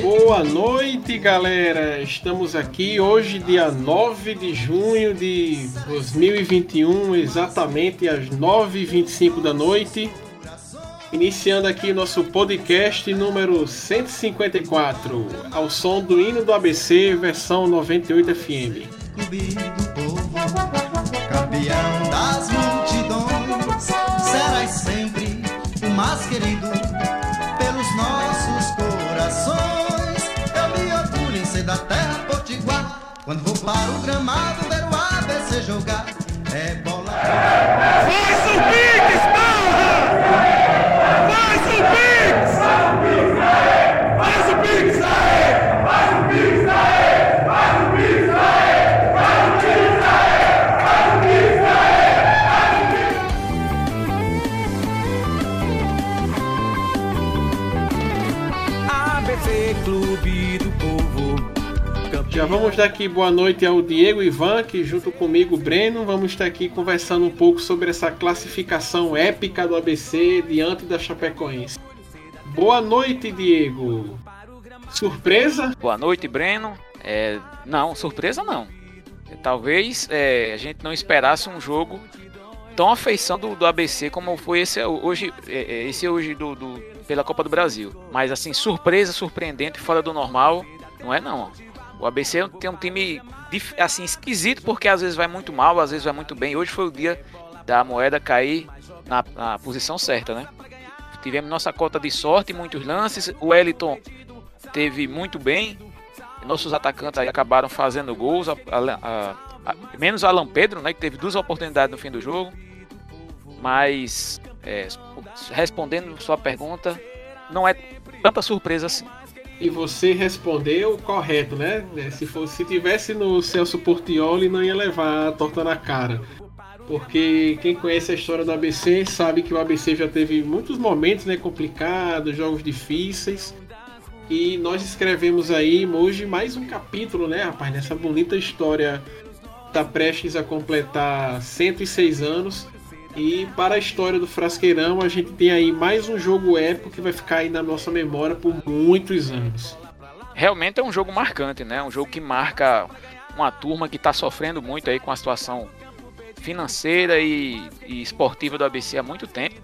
Boa noite, galera. Estamos aqui hoje, dia 9 de junho de 2021, exatamente às 9h25 da noite. Iniciando aqui nosso podcast número 154, ao som do hino do ABC, versão 98 FM. campeão das multidões, quando vou para o gramado ver o ABC jogar. É bola. Faz o Pix, porra! Faz o Pix! Já vamos dar aqui boa noite ao Diego Ivan, que junto comigo, Breno, vamos estar aqui conversando um pouco sobre essa classificação épica do ABC diante da Chapecoense. Boa noite, Diego. Surpresa? Boa noite, Breno. É, não, surpresa não. É, Talvez é, a gente não esperasse um jogo tão afeição do, do ABC como foi esse hoje, é, é, esse hoje do, do- pela Copa do Brasil. Mas assim, surpresa, surpreendente, fora do normal, não é não. O ABC tem um time assim esquisito porque às vezes vai muito mal, às vezes vai muito bem. Hoje foi o dia da moeda cair na, na posição certa, né? Tivemos nossa cota de sorte, muitos lances. O Wellington teve muito bem. Nossos atacantes aí acabaram fazendo gols. a- a- a- menos Alan Pedro, né? Que teve duas oportunidades no fim do jogo. Mas é, respondendo sua pergunta, não é tanta surpresa assim. E você respondeu correto, né? Se, fosse, se tivesse no Celso Portioli, não ia levar a torta na cara. Porque quem conhece a história do ABC sabe que o ABC já teve muitos momentos né, complicados, jogos difíceis. E nós escrevemos aí hoje mais um capítulo, né, rapaz? Nessa bonita história está prestes a completar 106 anos. E para a história do Frasqueirão, a gente tem aí mais um jogo épico que vai ficar aí na nossa memória por muitos anos. Realmente é um jogo marcante, né? Um jogo que marca uma turma que está sofrendo muito aí com a situação financeira e, e esportiva do ABC há muito tempo.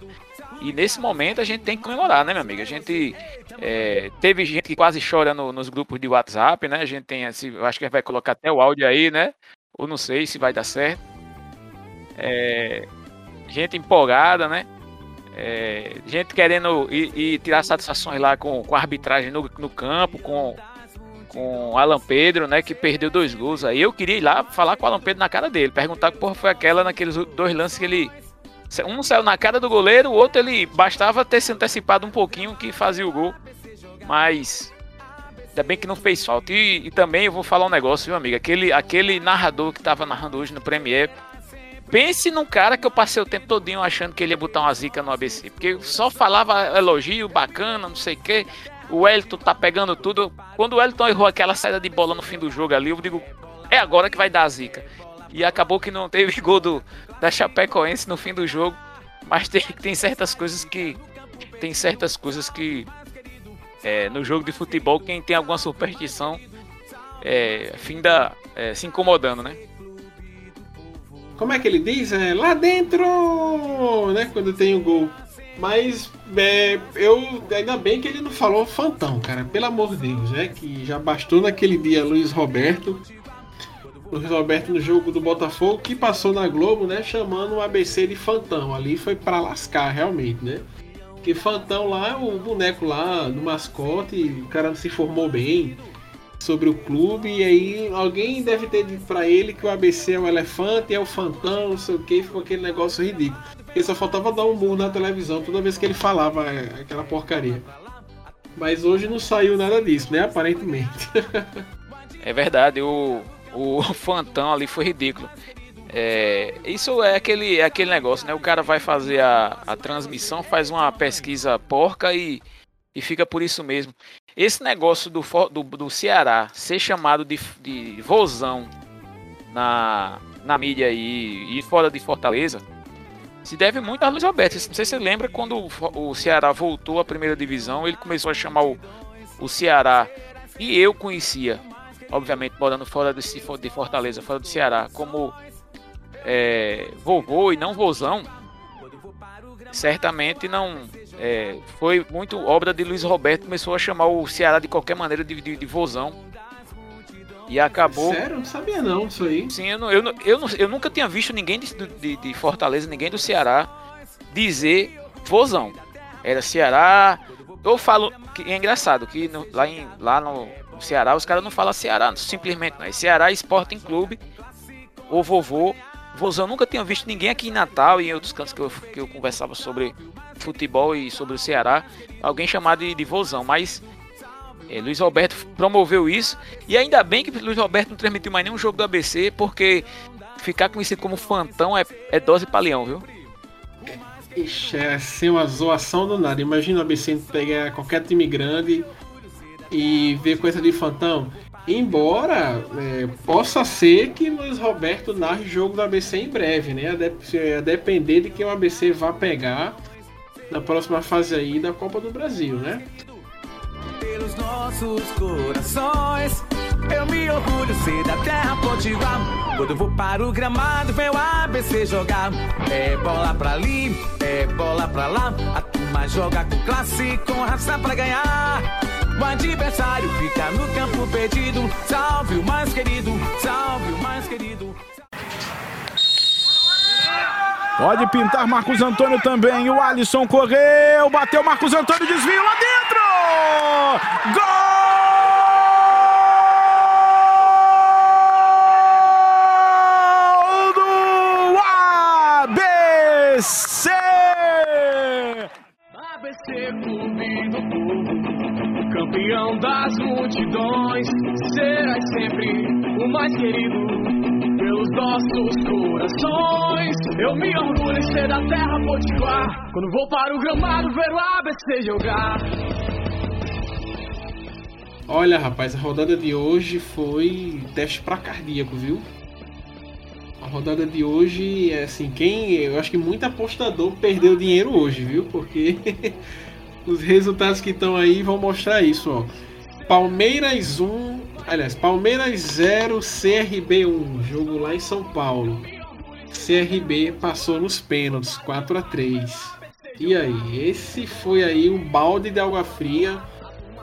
E nesse momento a gente tem que comemorar, né, meu amigo? A gente é, teve gente que quase chora no- nos grupos de WhatsApp, né? A gente tem eu acho que vai colocar até o áudio aí, né? Ou não sei se vai dar certo. É, gente empolgada, né? É, gente querendo ir, ir tirar satisfações lá com, com a arbitragem no, no campo, com com Alan Pedro, né, que perdeu dois gols. Aí eu queria ir lá falar com o Alan Pedro na cara dele, perguntar que porra foi aquela naqueles dois lances que ele um saiu na cara do goleiro, o outro ele bastava ter se antecipado um pouquinho que fazia o gol. Mas ainda bem que não fez falta. E, e também eu vou falar um negócio, viu, amigo? Aquele, aquele narrador que tava narrando hoje no Premier. Pense num cara que eu passei o tempo todinho achando que ele ia botar uma zica no ABC. Porque só falava elogio, bacana, não sei o quê. O Wellington tá pegando tudo. Quando o Wellington errou aquela saída de bola no fim do jogo ali, eu digo, é agora que vai dar a zica. E acabou que não teve gol do, da Chapecoense no fim do jogo. Mas tem, tem certas coisas que. Tem certas coisas que. é, no jogo de futebol, quem tem alguma superstição é, finda é, se incomodando, né? Como é que ele diz? É lá dentro, né? Quando tem o gol. Mas é, eu ainda bem que ele não falou fantão, cara. Pelo amor de Deus, né? Que já bastou naquele dia Luiz Roberto. Luiz Roberto no jogo do Botafogo que passou na Globo, né? Chamando o ABC de fantão. Ali foi pra lascar, realmente, né? Que fantão lá é o boneco lá do mascote. O cara se formou bem sobre o clube. E aí alguém deve ter dito pra ele que o ABC é o elefante, é o fantão, não sei o que. Ficou aquele negócio ridículo. Porque só faltava dar um murro na televisão toda vez que ele falava é, aquela porcaria. Mas hoje não saiu nada disso, né? Aparentemente. É verdade, o, o Fantão ali foi ridículo. É, isso é aquele, é aquele negócio, né? O cara vai fazer a, a transmissão, faz uma pesquisa porca e, e fica por isso mesmo. Esse negócio do, do, do Ceará ser chamado de, de vozão na, na mídia aí e fora de Fortaleza se deve muito a Luiz Roberto. Não sei se você lembra quando o Ceará voltou à primeira divisão, ele começou a chamar o, o Ceará, e eu conhecia, obviamente, morando fora de, de Fortaleza, fora do Ceará, como é, vovô e não vozão, certamente não é, foi muito obra de Luiz Roberto, começou a chamar o Ceará de qualquer maneira de, de, de vozão. E acabou. Sério? Não sabia não isso aí. Sim, eu, não, eu, eu, eu nunca tinha visto ninguém de, de, de Fortaleza, ninguém do Ceará dizer vozão. Era Ceará. Eu falo que é engraçado que no, lá, em, lá no, no Ceará os caras não falam Ceará, simplesmente não. É Ceará Sporting Clube ou vovô. Vozão nunca tinha visto ninguém aqui em Natal e em outros cantos que eu, que eu conversava sobre futebol e sobre o Ceará, alguém chamado de, de vozão, mas é, Luiz Roberto promoveu isso. E ainda bem que Luiz Roberto não transmitiu mais nenhum jogo do ABC, porque ficar conhecido como Fantão é, é dose pra leão, viu? Ixi, é assim uma zoação do nada. Imagina o ABC pegar qualquer time grande e ver coisa de Fantão. Embora é, possa ser que Luiz Roberto narre jogo do ABC em breve, né? A, de, a depender de quem o ABC vá pegar na próxima fase aí da Copa do Brasil, né? pelos nossos corações. Eu me orgulho ser da terra potiguar. Quando vou para o gramado, vem o ABC jogar. É bola pra ali, é bola pra lá. A turma joga com classe, com raça pra ganhar. O adversário fica no campo perdido. Salve o mais querido, salve o mais querido. Pode pintar Marcos Antônio também. O Alisson correu, bateu Marcos Antônio, desvio lá dentro! Gol do ABC! Campeão das multidões, serás sempre o mais querido pelos nossos corações. Eu me orgulho em ser da terra potiguar, quando vou para o gramado ver o ABC jogar. Olha, rapaz, a rodada de hoje foi teste para cardíaco, viu? A rodada de hoje é assim, quem. Eu acho que muito apostador perdeu dinheiro hoje, viu? Porque os resultados que estão aí vão mostrar isso, ó. Palmeiras 1, aliás, Palmeiras 0, CRB 1, jogo lá em São Paulo. CRB passou nos pênaltis, 4 a 3. E aí, esse foi aí um balde de água fria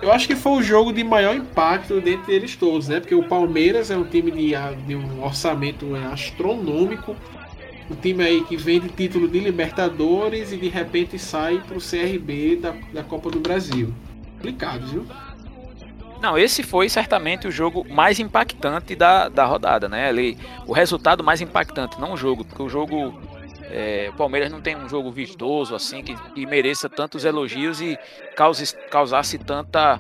eu acho que foi o jogo de maior impacto dentre eles todos, né? Porque o Palmeiras é um time de, de um orçamento é, astronômico, um time aí que vende título de Libertadores e de repente sai para o CRB da, da Copa do Brasil. Complicado, viu? Não, esse foi certamente o jogo mais impactante da, da rodada, né? Ali, o resultado mais impactante, não o jogo, porque o jogo é, o Palmeiras não tem um jogo vistoso assim que, que mereça tantos elogios e cause, causasse tanta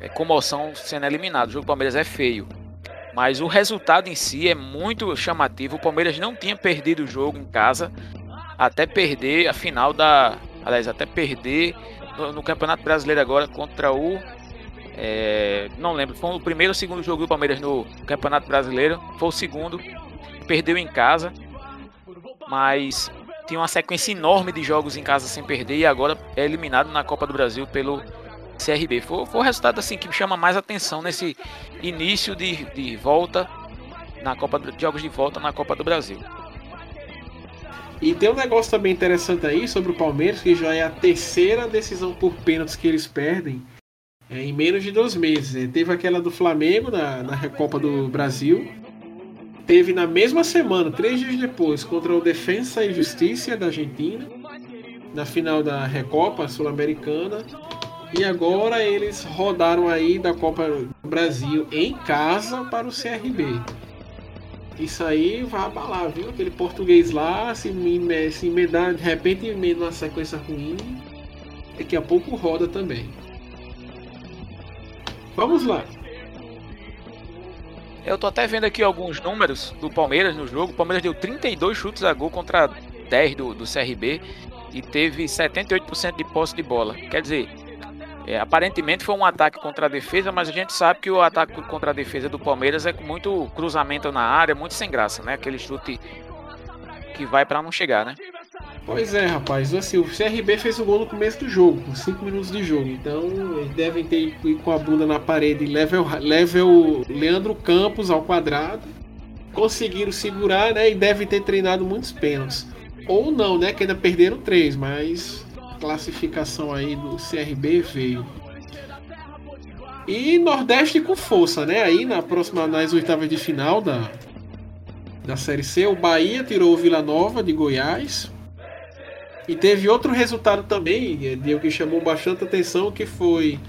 é, comoção sendo eliminado. O jogo do Palmeiras é feio. Mas o resultado em si é muito chamativo. O Palmeiras não tinha perdido o jogo em casa até perder a final da. Aliás, até perder no, no Campeonato Brasileiro agora contra o. É, não lembro, foi o primeiro ou segundo jogo do Palmeiras no Campeonato Brasileiro. Foi o segundo. Perdeu em casa mas tinha uma sequência enorme de jogos em casa sem perder e agora é eliminado na Copa do Brasil pelo CRB. Foi, foi o resultado assim que me chama mais atenção nesse início de, de volta na Copa de jogos de volta na Copa do Brasil. E tem um negócio também interessante aí sobre o Palmeiras, que já é a terceira decisão por pênaltis que eles perdem é, em menos de dois meses. Teve aquela do Flamengo na, na Recopa do Brasil, teve na mesma semana, três dias depois, contra o Defensa e Justiça da Argentina, na final da Recopa Sul-Americana. E agora eles rodaram aí da Copa do Brasil em casa para o CRB. Isso aí vai abalar, viu? Aquele português lá, se, se emendar, de repente emenda uma sequência ruim, daqui a pouco roda também. Vamos lá. Eu tô até vendo aqui alguns números do Palmeiras no jogo. O Palmeiras deu 32 chutes a gol contra 10 do, do CRB e teve 78% de posse de bola. Quer dizer, é, aparentemente foi um ataque contra a defesa, mas a gente sabe que o ataque contra a defesa do Palmeiras é com muito cruzamento na área, muito sem graça, né? Aquele chute que vai para não chegar, né? Pois é, rapaz. Assim, o CRB fez o gol no começo do jogo, com 5 minutos de jogo. Então, eles devem ter ido com a bunda na parede level, level Leandro Campos ao quadrado. Conseguiram segurar, né? E devem ter treinado muitos pênaltis. Ou não, né? Que ainda perderam três, mas classificação aí do CRB veio. E Nordeste com força, né? Aí na próxima, nas oitavas de final da, da Série C, o Bahia tirou o Vila Nova de Goiás. E teve outro resultado também, Diego, que chamou bastante atenção, que foi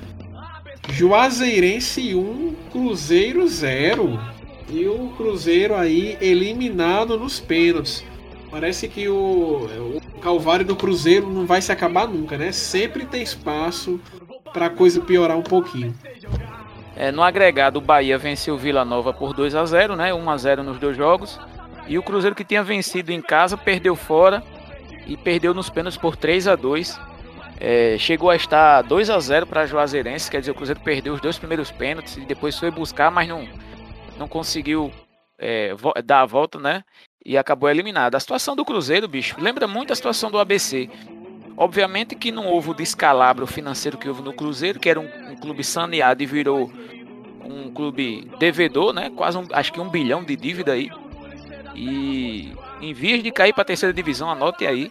Juazeirense 1, Cruzeiro 0. E o Cruzeiro aí eliminado nos pênaltis. Parece que o, o calvário do Cruzeiro não vai se acabar nunca, né? Sempre tem espaço para a coisa piorar um pouquinho. É, no agregado, o Bahia venceu o Vila Nova por 2 a 0 né? 1 a 0 nos dois jogos. E o Cruzeiro que tinha vencido em casa perdeu fora e perdeu nos pênaltis por 3 a 2 é, Chegou a estar 2 a 0 para Juazeirense, quer dizer, o Cruzeiro perdeu os dois primeiros pênaltis e depois foi buscar, mas não, não conseguiu é, dar a volta, né? E acabou eliminado. A situação do Cruzeiro, bicho, lembra muito a situação do ABC. Obviamente que não houve o descalabro financeiro que houve no Cruzeiro, que era um, um clube saneado e virou um clube devedor, né? Quase um, acho que um bilhão de dívida aí. E em vias de cair para a terceira divisão, anote aí.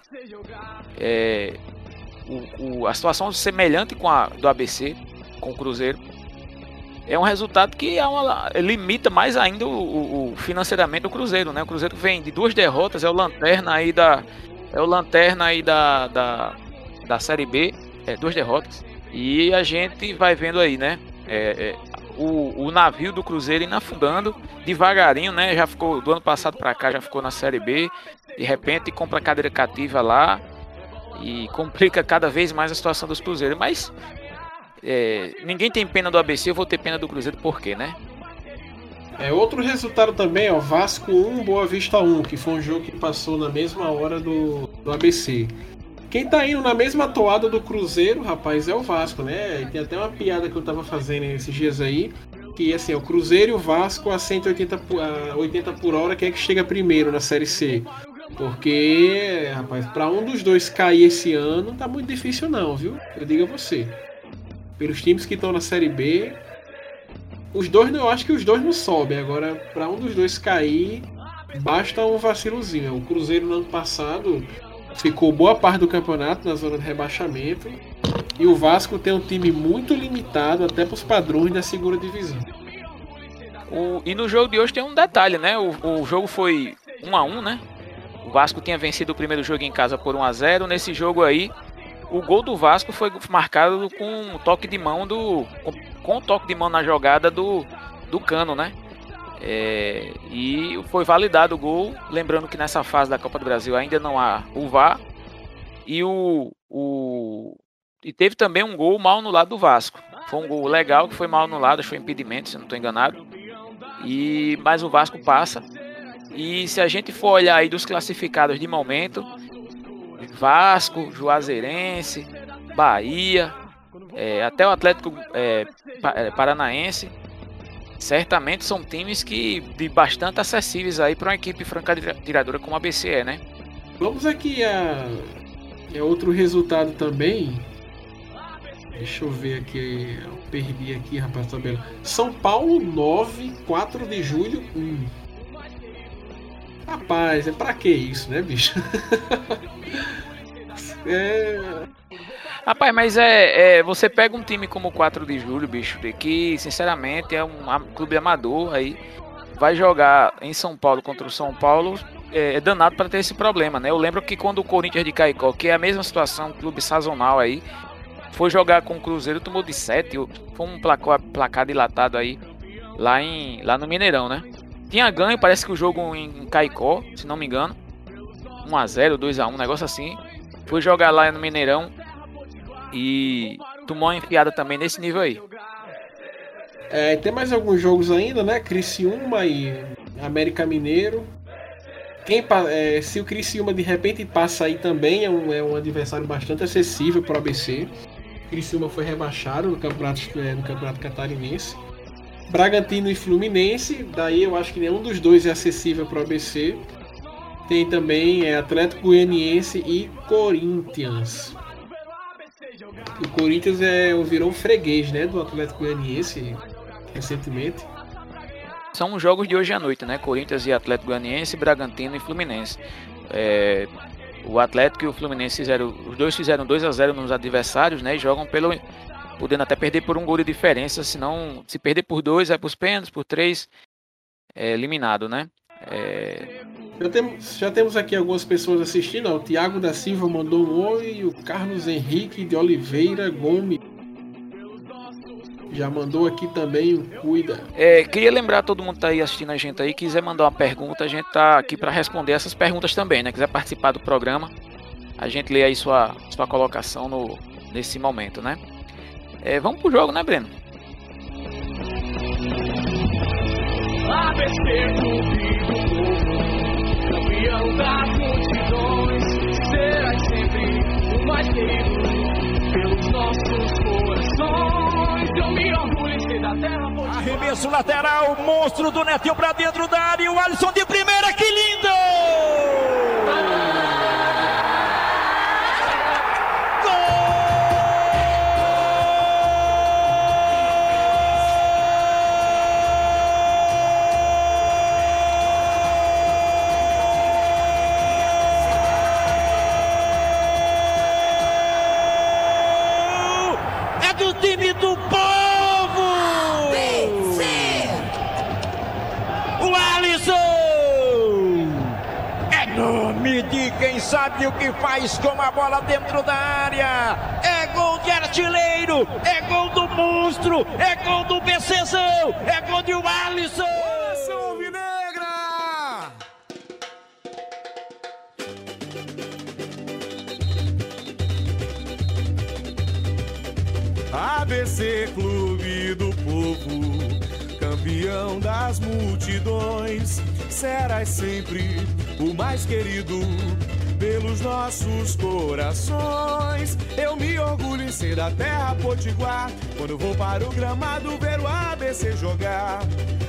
É, o, o, a situação semelhante com a do ABC, com o Cruzeiro. É um resultado que é uma, limita mais ainda o, o, financeiramente do Cruzeiro, né? O Cruzeiro vem de duas derrotas, é o lanterna aí da é o lanterna aí da, da, da Série B, é, duas derrotas. E a gente vai vendo aí, né? É, é, o, o navio do Cruzeiro indo afundando devagarinho, né? Já ficou do ano passado para cá, já ficou na Série B. De repente compra cadeira cativa lá e complica cada vez mais a situação dos Cruzeiros. Mas é, ninguém tem pena do ABC, eu vou ter pena do Cruzeiro por quê, né? É outro resultado também, ó, Vasco 1, Boa Vista 1, que foi um jogo que passou na mesma hora do, do ABC. Quem tá indo na mesma toada do Cruzeiro, rapaz, é o Vasco, né? E tem até uma piada que eu tava fazendo esses dias aí, que assim, o Cruzeiro e o Vasco a 180 por, a 80 por hora, quem é que chega primeiro na Série C? Porque, rapaz, para um dos dois cair esse ano, tá muito difícil não, viu? Eu digo a você. Pelos times que estão na Série B, os dois, eu acho que os dois não sobem. Agora, para um dos dois cair, basta um vacilozinho. O Cruzeiro no ano passado ficou boa parte do campeonato na zona de rebaixamento. E o Vasco tem um time muito limitado até para os padrões da segunda divisão. O, e no jogo de hoje tem um detalhe, né? O, o jogo foi 1 a 1 né? O Vasco tinha vencido o primeiro jogo em casa por 1 a 0 Nesse jogo aí, o gol do Vasco foi marcado com um toque de mão do. com, com um toque de mão na jogada do, do cano, né? É, e foi validado o gol. Lembrando que nessa fase da Copa do Brasil ainda não há o VAR. E, o, o, e teve também um gol mal no lado do Vasco. Foi um gol legal que foi mal anulado, foi impedimento, se não estou enganado. E, mas o Vasco passa. E se a gente for olhar aí dos classificados de momento, Vasco, Juazeirense, Bahia, é, até o Atlético é, é Paranaense, certamente são times que de bastante acessíveis aí para uma equipe franca tiradora como a BCE, né? Vamos aqui a, a outro resultado também. Deixa eu ver aqui, eu perdi aqui, rapaz, tabela. São Paulo 9, 4 de julho 1. Rapaz, é pra que isso, né, bicho? é... Rapaz, mas é, é, Você pega um time como o 4 de julho, bicho, que sinceramente é um clube amador aí. Vai jogar em São Paulo contra o São Paulo. É, é danado para ter esse problema, né? Eu lembro que quando o Corinthians de Caicó, que é a mesma situação, um clube sazonal aí, foi jogar com o Cruzeiro, tomou de 7. Foi um placar, placar dilatado aí, lá, em, lá no Mineirão, né? Tinha ganho, parece que o jogo em Caicó, se não me engano. 1x0, 2x1, um negócio assim. Foi jogar lá no Mineirão, e tomou uma enfiada também nesse nível aí. É, tem mais alguns jogos ainda, né? Criciúma e América Mineiro. Quem, é, se o Criciúma de repente passa aí também, é um, é um adversário bastante acessível para o ABC. Criciúma foi rebaixado no campeonato, é, no campeonato catarinense. Bragantino e Fluminense, daí eu acho que nenhum dos dois é acessível para o ABC. Tem também é, Atlético Goianiense e Corinthians. O Corinthians é, virou freguês né, do Atlético Goianiense recentemente. São jogos de hoje à noite, né? Corinthians e Atlético Goianiense, Bragantino e Fluminense. É, o Atlético e o Fluminense fizeram, os dois fizeram 2 a 0 nos adversários, né? E jogam pelo podendo até perder por um gol de diferença, senão se perder por dois vai para os pênaltis, por três é eliminado, né? É... Já, temos, já temos aqui algumas pessoas assistindo. Ó. O Tiago da Silva mandou um oi. O Carlos Henrique de Oliveira Gomes já mandou aqui também cuida. É, queria lembrar todo mundo que tá aí assistindo a gente aí, quiser mandar uma pergunta, a gente tá aqui para responder essas perguntas também, né? Quiser participar do programa, a gente lê aí sua, sua colocação no, nesse momento, né? É, vamos pro jogo, né, Breno? ABC do Povo, campeão das multidões, será sempre o mais querido pelos nossos corações. Eu me orgulho em ser da terra. Arremesso lateral, monstro do Netinho pra dentro da área, o Alisson de primeira, que lindo! Sabe o que faz com a bola dentro da área. É gol de artilheiro, é gol do monstro, é gol do BCzão, é gol de Alisson. Alisson Vinegra! ABC Clube do Povo, campeão das multidões, serás sempre o mais querido pelos nossos corações. Eu me orgulho em ser da terra potiguar. Quando vou para o gramado ver o ABC jogar.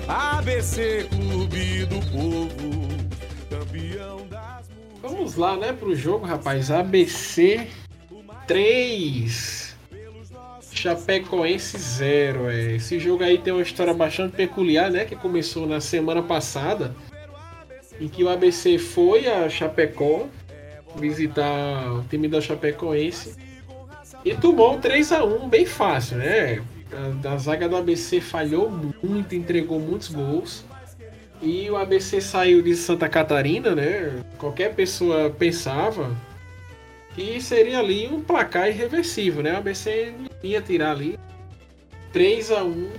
ABC Clube do Povo, campeão das. Vamos lá, né, pro jogo, rapaz. ABC 3. Chapecoense 0. É. Esse jogo aí tem uma história bastante peculiar, né? Que começou na semana passada. Em que o ABC foi a Chapecó visitar o time da Chapecoense e tomou um 3 a 1 bem fácil, né? A, a zaga do ABC falhou muito, entregou muitos gols. E o ABC saiu de Santa Catarina, né? Qualquer pessoa pensava que seria ali um placar irreversível, né? O ABC ia tirar ali 3 a 1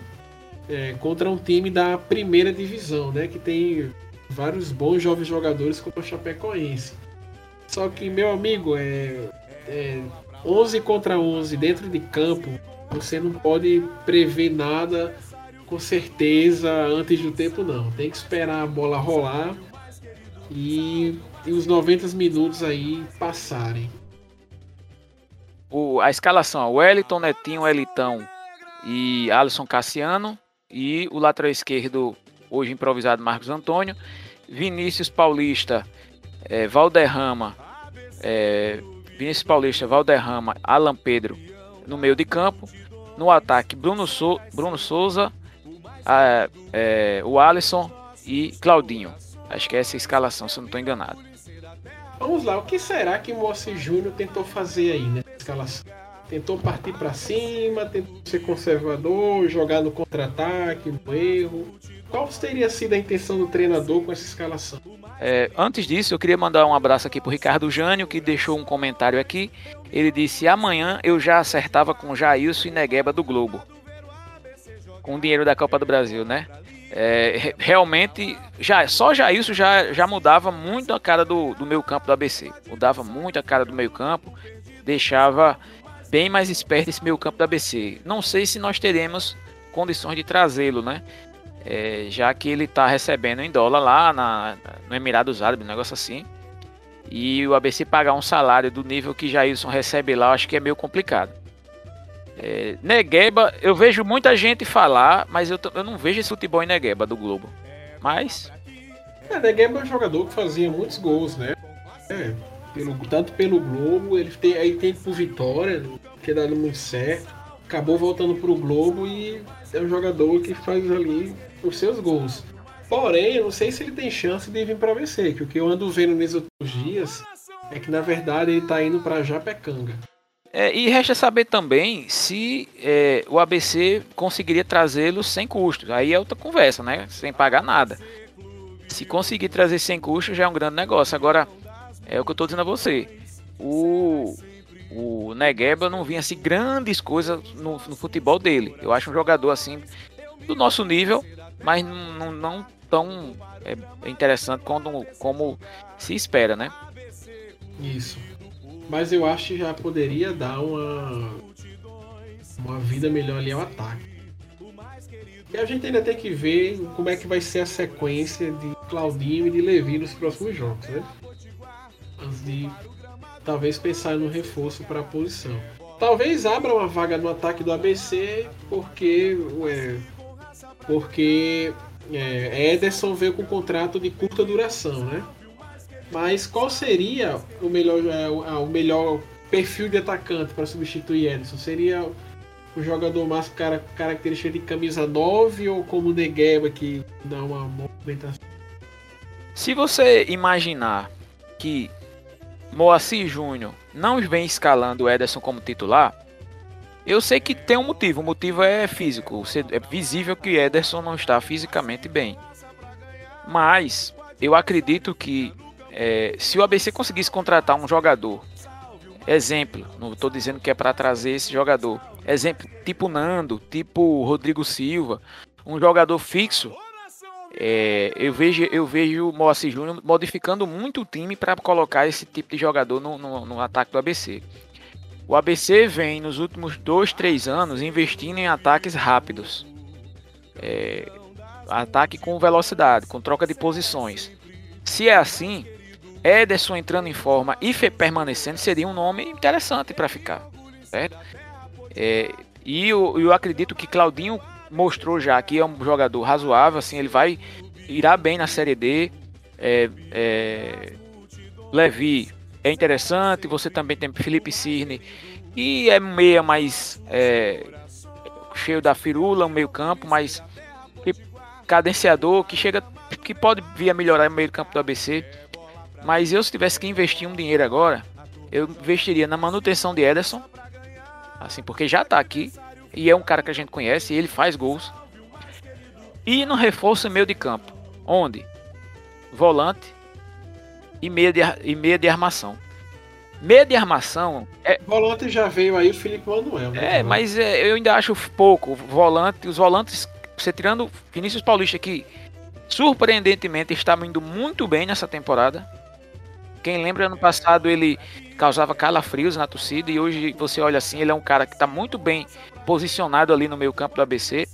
é, contra um time da primeira divisão, né? Que tem vários bons jovens jogadores como o Chapecoense. Só que, meu amigo, é, é 11 contra 11 dentro de campo. Você não pode prever nada com certeza antes do tempo, não. Tem que esperar a bola rolar e, e os 90 minutos aí passarem. O, a escalação: Wellington, Netinho, Elitão e Alisson Cassiano. E o lateral esquerdo, hoje improvisado, Marcos Antônio. Vinícius Paulista é, Valderrama, é, Vinícius Paulista, Valderrama, Alan Pedro no meio de campo. No ataque, Bruno, so, Bruno Souza, a, é, o Alisson e Claudinho. Acho que é essa escalação, se eu não estou enganado. Vamos lá, o que será que o Moacir Júnior tentou fazer aí nessa escalação? Tentou partir para cima, tentou ser conservador, jogar no contra-ataque, no erro. Qual teria sido a intenção do treinador com essa escalação? É, antes disso, eu queria mandar um abraço aqui pro Ricardo Jânio, que deixou um comentário aqui. Ele disse: amanhã eu já acertava com Jailson e Negueba do Globo. Com o dinheiro da Copa do Brasil, né? É, realmente, já, só Jailson já, já mudava muito a cara do, do meio campo do ABC. Mudava muito a cara do meio campo. Deixava bem mais esperto esse meio campo do ABC. Não sei se nós teremos condições de trazê-lo, né? É, já que ele está recebendo em dólar lá na, no Emirados Árabes, um negócio assim. E o ABC pagar um salário do nível que Jailson recebe lá, acho que é meio complicado. É, Negueba, eu vejo muita gente falar, mas eu, eu não vejo esse futebol em Negueba do Globo. Mas É, Negueba é um jogador que fazia muitos gols, né? É, pelo, tanto pelo Globo, ele tem, aí tem por Vitória, que dado muito certo. Acabou voltando pro Globo e é um jogador que faz ali os seus gols. Porém, eu não sei se ele tem chance de vir para ABC, que o que eu ando vendo nesses outros dias é que na verdade ele tá indo para Japecanga. É, e resta saber também se é, o ABC conseguiria trazê-lo sem custos. Aí é outra conversa, né? Sem pagar nada. Se conseguir trazer sem custo, já é um grande negócio. Agora, é o que eu estou dizendo a você. O, o Negueba não vinha assim grandes coisas no, no, futebol dele. Eu acho um jogador assim do nosso nível, mas não, não tão é, interessante como, como se espera, né? Isso. Mas eu acho que já poderia dar uma, uma vida melhor ali ao ataque. E a gente ainda tem que ver como é que vai ser a sequência de Claudinho e de Levi nos próximos jogos, né? Antes de talvez pensar no reforço para a posição. Talvez abra uma vaga no ataque do ABC, porque é, porque é, Ederson veio com um contrato de curta duração, né? Mas qual seria o melhor, é, o melhor perfil de atacante para substituir Ederson? Seria o jogador mais cara, característica de camisa 9 ou como Negueba que dá uma movimentação? Se você imaginar que Moacir Júnior não vem escalando o Ederson como titular, eu sei que tem um motivo. O motivo é físico. É visível que Ederson não está fisicamente bem. Mas eu acredito que é, se o ABC conseguisse contratar um jogador, exemplo, não estou dizendo que é para trazer esse jogador, exemplo, tipo Nando, tipo Rodrigo Silva, um jogador fixo é, eu vejo eu vejo o Moacir Júnior modificando muito o time para colocar esse tipo de jogador no, no, no, ataque do ABC. O ABC vem nos últimos dois, três anos investindo em ataques rápidos. É, ataque com velocidade, com troca de posições. Se é assim, Ederson entrando em forma e permanecendo seria um nome interessante para ficar. Certo? É, e eu, eu acredito que Claudinho mostrou já que é um jogador razoável, assim, ele vai irá bem na Série D. É, é, Levi é interessante, você também tem Felipe Cirne e é meia mais é, cheio da firula, um meio campo, mas cadenciador que chega que pode vir a melhorar o meio campo do ABC. Mas eu se tivesse que investir um dinheiro agora, eu investiria na manutenção de Ederson, assim, porque já está aqui e é um cara que a gente conhece, e ele faz gols. E no reforço meio de campo, onde volante e meia de, e meia de armação. Meia de armação é volante já veio aí o Felipe Manuel. Né? É, mas é, eu ainda acho pouco volante. Os volantes, você tirando Vinícius Paulista que surpreendentemente está indo muito bem nessa temporada. Quem lembra ano passado ele causava calafrios na torcida e hoje você olha assim, ele é um cara que está muito bem posicionado ali no meio campo do ABC.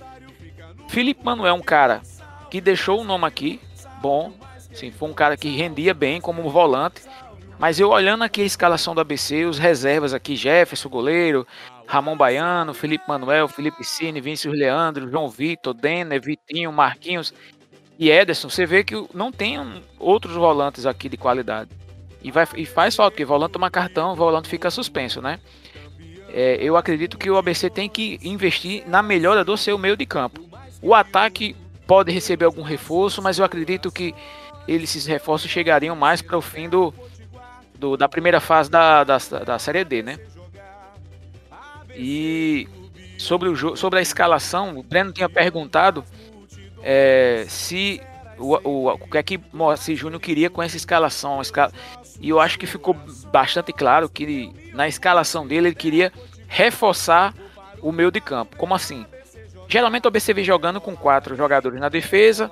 Felipe Manuel é um cara que deixou o nome aqui, bom, sim, foi um cara que rendia bem como volante. Mas eu olhando aqui a escalação do ABC, os reservas aqui, Jefferson, goleiro, Ramon Baiano, Felipe Manuel, Felipe Cine, Vinícius Leandro, João Vitor, Denner, Vitinho, Marquinhos e Ederson, você vê que não tem outros volantes aqui de qualidade. E, vai, e faz falta, porque volante toma cartão, volante fica suspenso, né? é, eu acredito que o ABC tem que investir na melhora do seu meio de campo. O ataque pode receber algum reforço, mas eu acredito que esses reforços chegariam mais para o fim do, do, da primeira fase da, da, da Série D, né? E sobre, o, sobre a escalação, o Breno tinha perguntado é, se o, o, o que é que Moacir Júnior queria com essa escalação. Escala, e eu acho que ficou bastante claro que na escalação dele ele queria reforçar o meio de campo. Como assim? Geralmente o ABC vem jogando com quatro jogadores na defesa,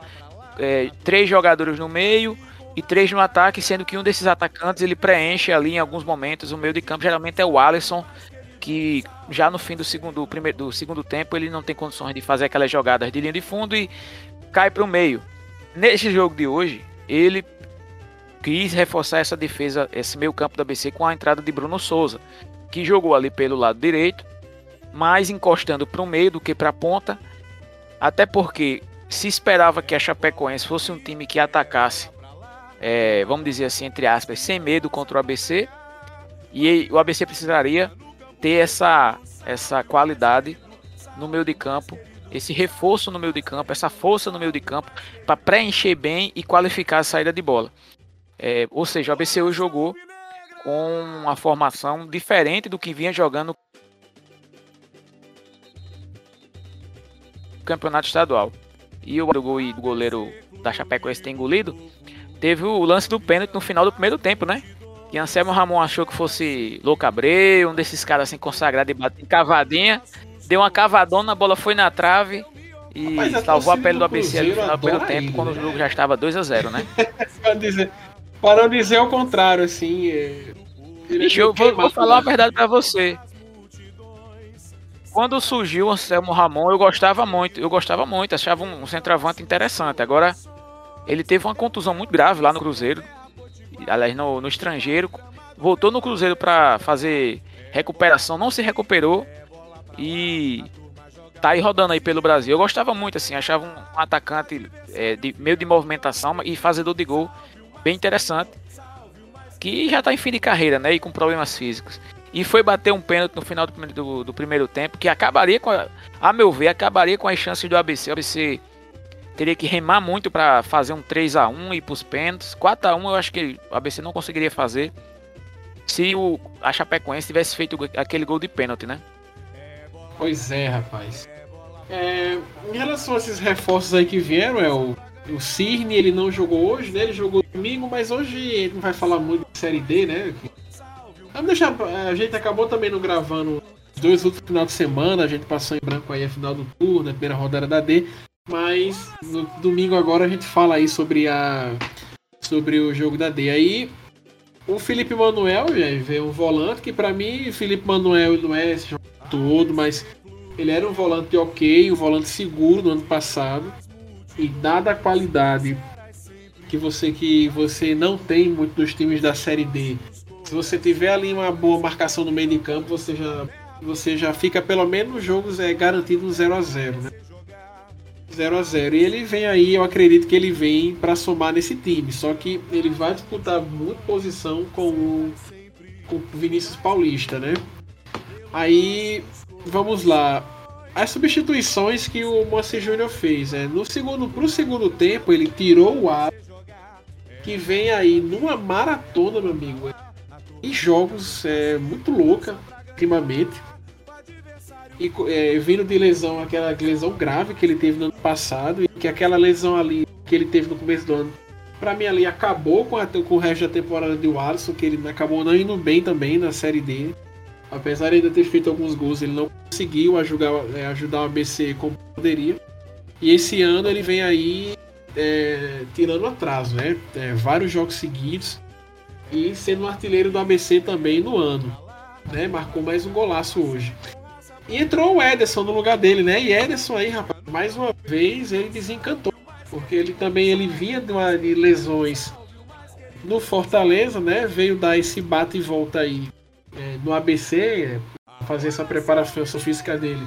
é, três jogadores no meio e três no ataque, sendo que um desses atacantes ele preenche ali em alguns momentos o meio de campo. Geralmente é o Alisson, que já no fim do segundo, primeiro, do segundo tempo ele não tem condições de fazer aquelas jogadas de linha de fundo e cai para o meio. Neste jogo de hoje, ele quis reforçar essa defesa, esse meio campo da BC com a entrada de Bruno Souza, que jogou ali pelo lado direito, mais encostando para o meio do que para a ponta, até porque se esperava que a Chapecoense fosse um time que atacasse, é, vamos dizer assim, entre aspas, sem medo contra o ABC. E o ABC precisaria ter essa, essa qualidade no meio de campo, esse reforço no meio de campo, essa força no meio de campo, para preencher bem e qualificar a saída de bola. É, ou seja, o ABC hoje jogou com uma formação diferente do que vinha jogando no campeonato estadual e o gol e o goleiro da Chapecoense ter engolido, teve o lance do pênalti no final do primeiro tempo, né? E Anselmo Ramon achou que fosse Louco Abreu, um desses caras assim consagrados e batendo cavadinha. Deu uma cavadona, a bola foi na trave e Rapaz, salvou a pele do ABC ali no final do primeiro tempo, quando né? o jogo já estava 2 a 0 né? para, dizer, para não dizer o contrário, assim. É... Bicho, eu vou, vou falar a verdade para você. Quando surgiu o Anselmo Ramon, eu gostava muito. Eu gostava muito, achava um, centroavante interessante. Agora, ele teve uma contusão muito grave lá no Cruzeiro. Aliás, no, no estrangeiro. Voltou no Cruzeiro para fazer recuperação, não se recuperou. E tá aí rodando aí pelo Brasil. Eu gostava muito, assim, achava um atacante é, de meio de movimentação e fazedor de gol bem interessante. Que já tá em fim de carreira, né? E com problemas físicos e foi bater um pênalti no final do, do, do primeiro tempo, que acabaria com, a, a, meu ver, acabaria com as chances do ABC. O ABC teria que remar muito para fazer um 3 a 1 e ir para os pênaltis. 4 a 1 eu acho que o ABC não conseguiria fazer se o, a Chapecoense tivesse feito aquele gol de pênalti, né? Pois é, rapaz. É, em relação a esses reforços aí que vieram, é o, o Cirne, ele não jogou hoje, né? Ele jogou domingo, mas hoje ele não vai falar muito de Série D, né? Vamos deixar. É, a gente acabou também não gravando os dois últimos final de semana. A gente passou em branco aí a final do turno, a primeira rodada da D. Mas no domingo agora a gente fala aí sobre a. sobre o jogo da D. Aí o Felipe Manuel, veio um volante que para mim, Felipe Manuel não é esse jogo todo, mas ele era um volante ok, um volante seguro no ano passado. E dada a qualidade que você que você não tem muito dos times da série D se você tiver ali uma boa marcação no meio de campo, você já, você já fica pelo menos nos jogos é, garantido um 0 a 0 né? 0 a 0 E ele vem aí, eu acredito que ele vem para somar nesse time. Só que ele vai disputar muita posição com o, com o Vinícius Paulista, né? Aí, vamos lá. As substituições que o Moacir Júnior fez, é, no segundo, pro segundo tempo ele tirou o ar que vem aí numa maratona, meu amigo. E jogos é, muito louca ultimamente. E é, vindo de lesão, aquela lesão grave que ele teve no ano passado, e que aquela lesão ali que ele teve no começo do ano, para mim ali acabou com, a, com o resto da temporada de Alisson, que ele acabou não indo bem também na série D. Apesar de ainda ter feito alguns gols, ele não conseguiu ajudar, é, ajudar o ABC como poderia. E esse ano ele vem aí é, tirando atraso, né? É, vários jogos seguidos e sendo um artilheiro do ABC também no ano. Né? Marcou mais um golaço hoje. E entrou o Ederson no lugar dele, né? E Ederson aí, rapaz, mais uma vez ele desencantou. Porque ele também ele vinha de, uma, de lesões no Fortaleza, né? Veio dar esse bate e volta aí é, no ABC, é, fazer essa preparação física dele.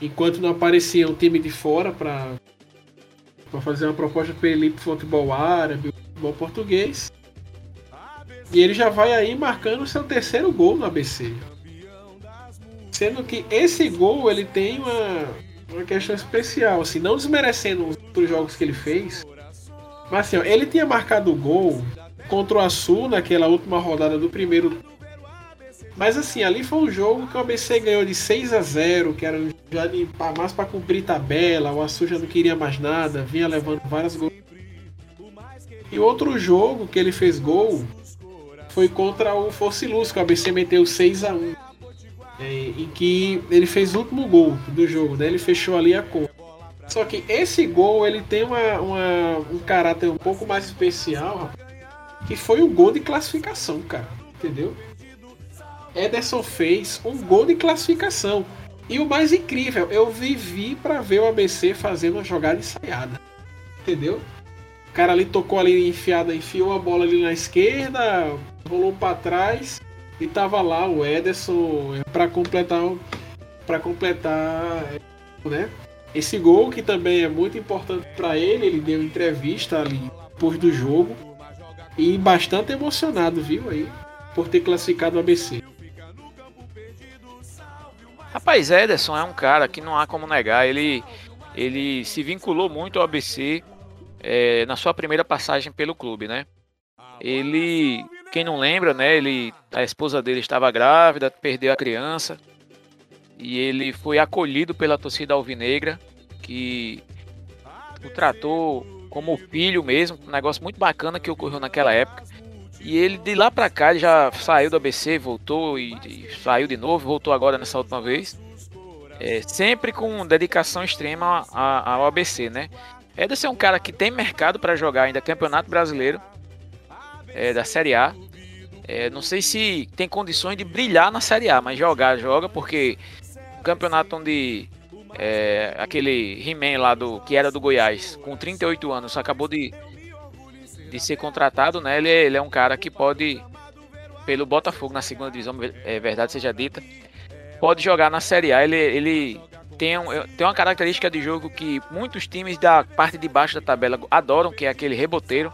Enquanto não aparecia um time de fora para fazer uma proposta para ele ir pro futebol árabe, futebol português. E ele já vai aí marcando o seu terceiro gol no ABC. Sendo que esse gol ele tem uma, uma questão especial, assim, não desmerecendo os outros jogos que ele fez. Mas assim, ó, ele tinha marcado o gol contra o Açu naquela última rodada do primeiro. Mas assim, ali foi um jogo que o ABC ganhou de 6 a 0 que era já de, mais para cumprir tabela, o Açu já não queria mais nada, vinha levando várias gols. E outro jogo que ele fez gol foi contra o Força Luz, que o ABC meteu 6 a 1 é, em que ele fez o último gol do jogo, né? Ele fechou ali a cor. Só que esse gol ele tem uma, uma, um caráter um pouco mais especial, que foi o gol de classificação, cara. Entendeu? Ederson fez um gol de classificação. E o mais incrível, eu vivi para ver o ABC fazendo uma jogada ensaiada. Entendeu? O cara ali tocou ali enfiada, enfiou a bola ali na esquerda, rolou para trás e tava lá o Ederson é, para completar para completar, né? Esse gol que também é muito importante para ele, ele deu entrevista ali depois do jogo e bastante emocionado, viu aí, por ter classificado o ABC. Rapaz, Ederson é um cara que não há como negar. Ele, ele se vinculou muito ao ABC é, na sua primeira passagem pelo clube, né? Ele, quem não lembra, né? Ele, a esposa dele estava grávida, perdeu a criança e ele foi acolhido pela torcida alvinegra que o tratou como filho mesmo, um negócio muito bacana que ocorreu naquela época. E ele de lá para cá já saiu do ABC, voltou e, e, saiu de novo, voltou agora nessa última vez. É, sempre com dedicação extrema ao ABC, né? Ederson é um cara que tem mercado para jogar ainda Campeonato Brasileiro é, da Série A. É, não sei se tem condições de brilhar na Série A, mas jogar, joga, porque o campeonato onde é, aquele He-Man lá do que era do Goiás, com 38 anos, acabou de de ser contratado, né? Ele, é, ele é um cara que pode, pelo Botafogo na segunda divisão, é verdade seja dita, pode jogar na Série A. Ele, ele tem, tem uma característica de jogo que muitos times da parte de baixo da tabela adoram, que é aquele reboteiro.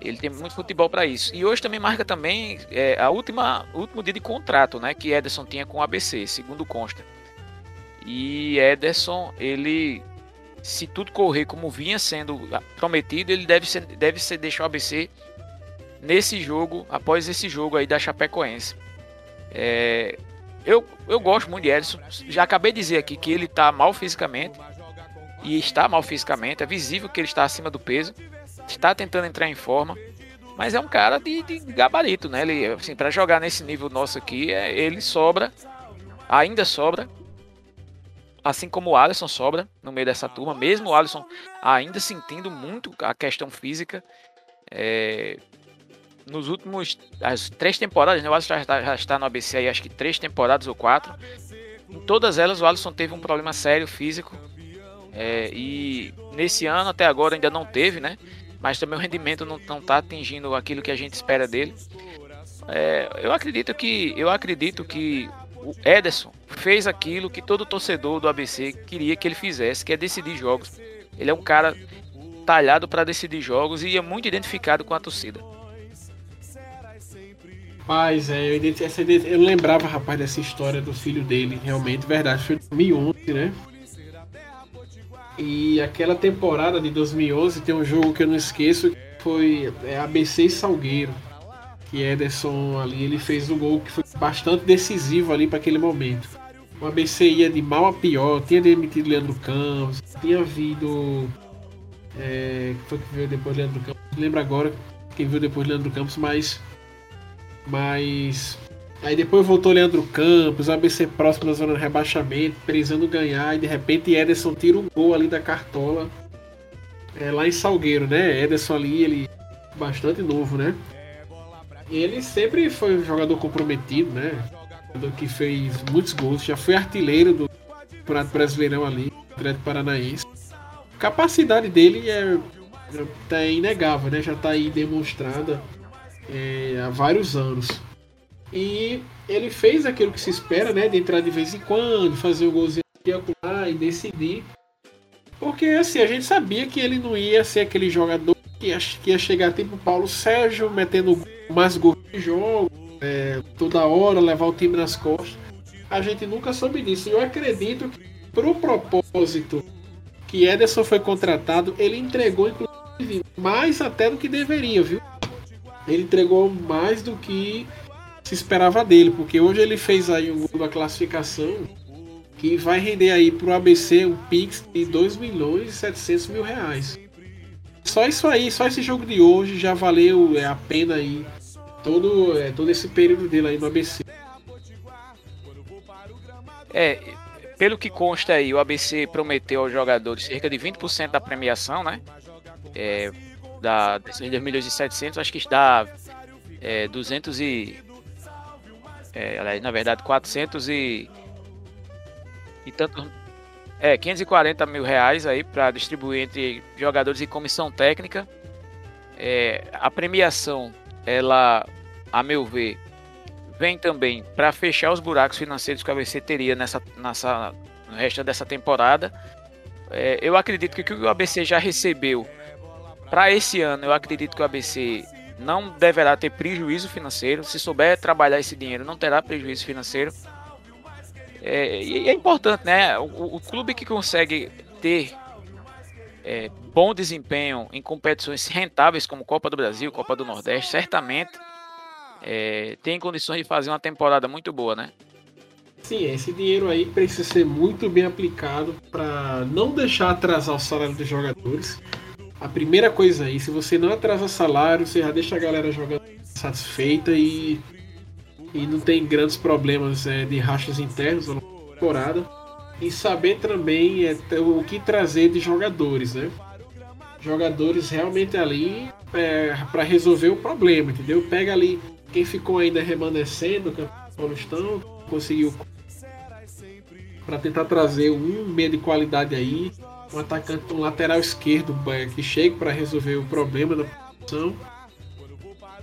Ele tem muito futebol para isso. E hoje também marca também é, a última último dia de contrato, né, que Ederson tinha com o ABC, segundo consta. E Ederson, ele se tudo correr como vinha sendo prometido, ele deve ser, deve ser deixar o ABC nesse jogo, após esse jogo aí da Chapecoense. É, eu, eu gosto muito de Edson. Já acabei de dizer aqui que ele está mal fisicamente. E está mal fisicamente. É visível que ele está acima do peso. Está tentando entrar em forma. Mas é um cara de, de gabarito, né? Ele, assim, para jogar nesse nível nosso aqui, é, ele sobra. Ainda sobra assim como o Alisson sobra no meio dessa turma, mesmo o Alisson ainda sentindo muito a questão física. É, nos últimos as três temporadas, né, o Alisson já está, já está, no ABC aí, acho que três temporadas ou quatro. Em todas elas, o Alisson teve um problema sério físico. É, e nesse ano, até agora, ainda não teve, né? Mas também o rendimento não está atingindo aquilo que a gente espera dele. É, eu acredito que eu acredito que o Ederson fez aquilo que todo torcedor do ABC queria que ele fizesse, que é decidir jogos. Ele é um cara talhado para decidir jogos e é muito identificado com a torcida. Mas é, eu, essa, eu lembrava, rapaz, dessa história do filho dele, realmente, verdade, foi em 2011, né? E aquela temporada de 2011 tem um jogo que eu não esqueço, que foi é, ABC e Salgueiro que Ederson ali ele fez um gol que foi bastante decisivo ali para aquele momento. O ABC ia de mal a pior, tinha demitido Leandro Campos, tinha havido. É, foi que veio depois Leandro Campos? Não lembro agora quem viu depois Leandro Campos, mas. Mas. Aí depois voltou Leandro Campos, ABC próximo da zona de rebaixamento, precisando ganhar, e de repente Ederson tira um gol ali da cartola. É, lá em Salgueiro, né? Ederson ali, ele bastante novo, né? ele sempre foi um jogador comprometido, né? Jogador que fez muitos gols, já foi artilheiro do Campeonato Brasileirão ali, Atlético Paranaense. A capacidade dele é, tá inegável, né? Já está aí demonstrada é, há vários anos. E ele fez aquilo que se espera, né? De entrar de vez em quando, fazer um golzinho aqui e decidir. Porque assim, a gente sabia que ele não ia ser aquele jogador que ia, que ia chegar tipo Paulo Sérgio metendo mais gols de jogo, é, toda hora levar o time nas costas. A gente nunca soube disso. E eu acredito que, pro propósito que Ederson foi contratado, ele entregou, inclusive, mais até do que deveria, viu? Ele entregou mais do que se esperava dele, porque hoje ele fez aí um gol da classificação que vai render aí pro ABC um Pix de 2 milhões e 700 mil reais. Só isso aí, só esse jogo de hoje já valeu é, a pena aí todo, é, todo esse período dele aí no ABC. É, pelo que consta aí, o ABC prometeu aos jogadores cerca de 20% da premiação, né? É, desses 2 milhões e 700, acho que dá é, 200 e... É, na verdade, 400 e... E tanto... É, 540 mil reais aí para distribuir entre jogadores e comissão técnica. É, a premiação, ela a meu ver, vem também para fechar os buracos financeiros que a ABC teria nessa, nessa, no resto dessa temporada. É, eu acredito que o que o ABC já recebeu para esse ano, eu acredito que o ABC não deverá ter prejuízo financeiro. Se souber trabalhar esse dinheiro, não terá prejuízo financeiro. É, e é importante, né? O, o clube que consegue ter é, bom desempenho em competições rentáveis como Copa do Brasil, Copa do Nordeste, certamente é, tem condições de fazer uma temporada muito boa, né? Sim, esse dinheiro aí precisa ser muito bem aplicado para não deixar atrasar o salário dos jogadores. A primeira coisa aí, se você não atrasa salário, você já deixa a galera jogando satisfeita e, e não tem grandes problemas é, de rachas internos na temporada. E saber também é, o que trazer de jogadores, né? Jogadores realmente ali é, para resolver o problema, entendeu? Pega ali quem ficou ainda remanescendo, o Paulistão, conseguiu para tentar trazer um meio de qualidade aí, um atacante, um lateral esquerdo que chegue para resolver o problema da posição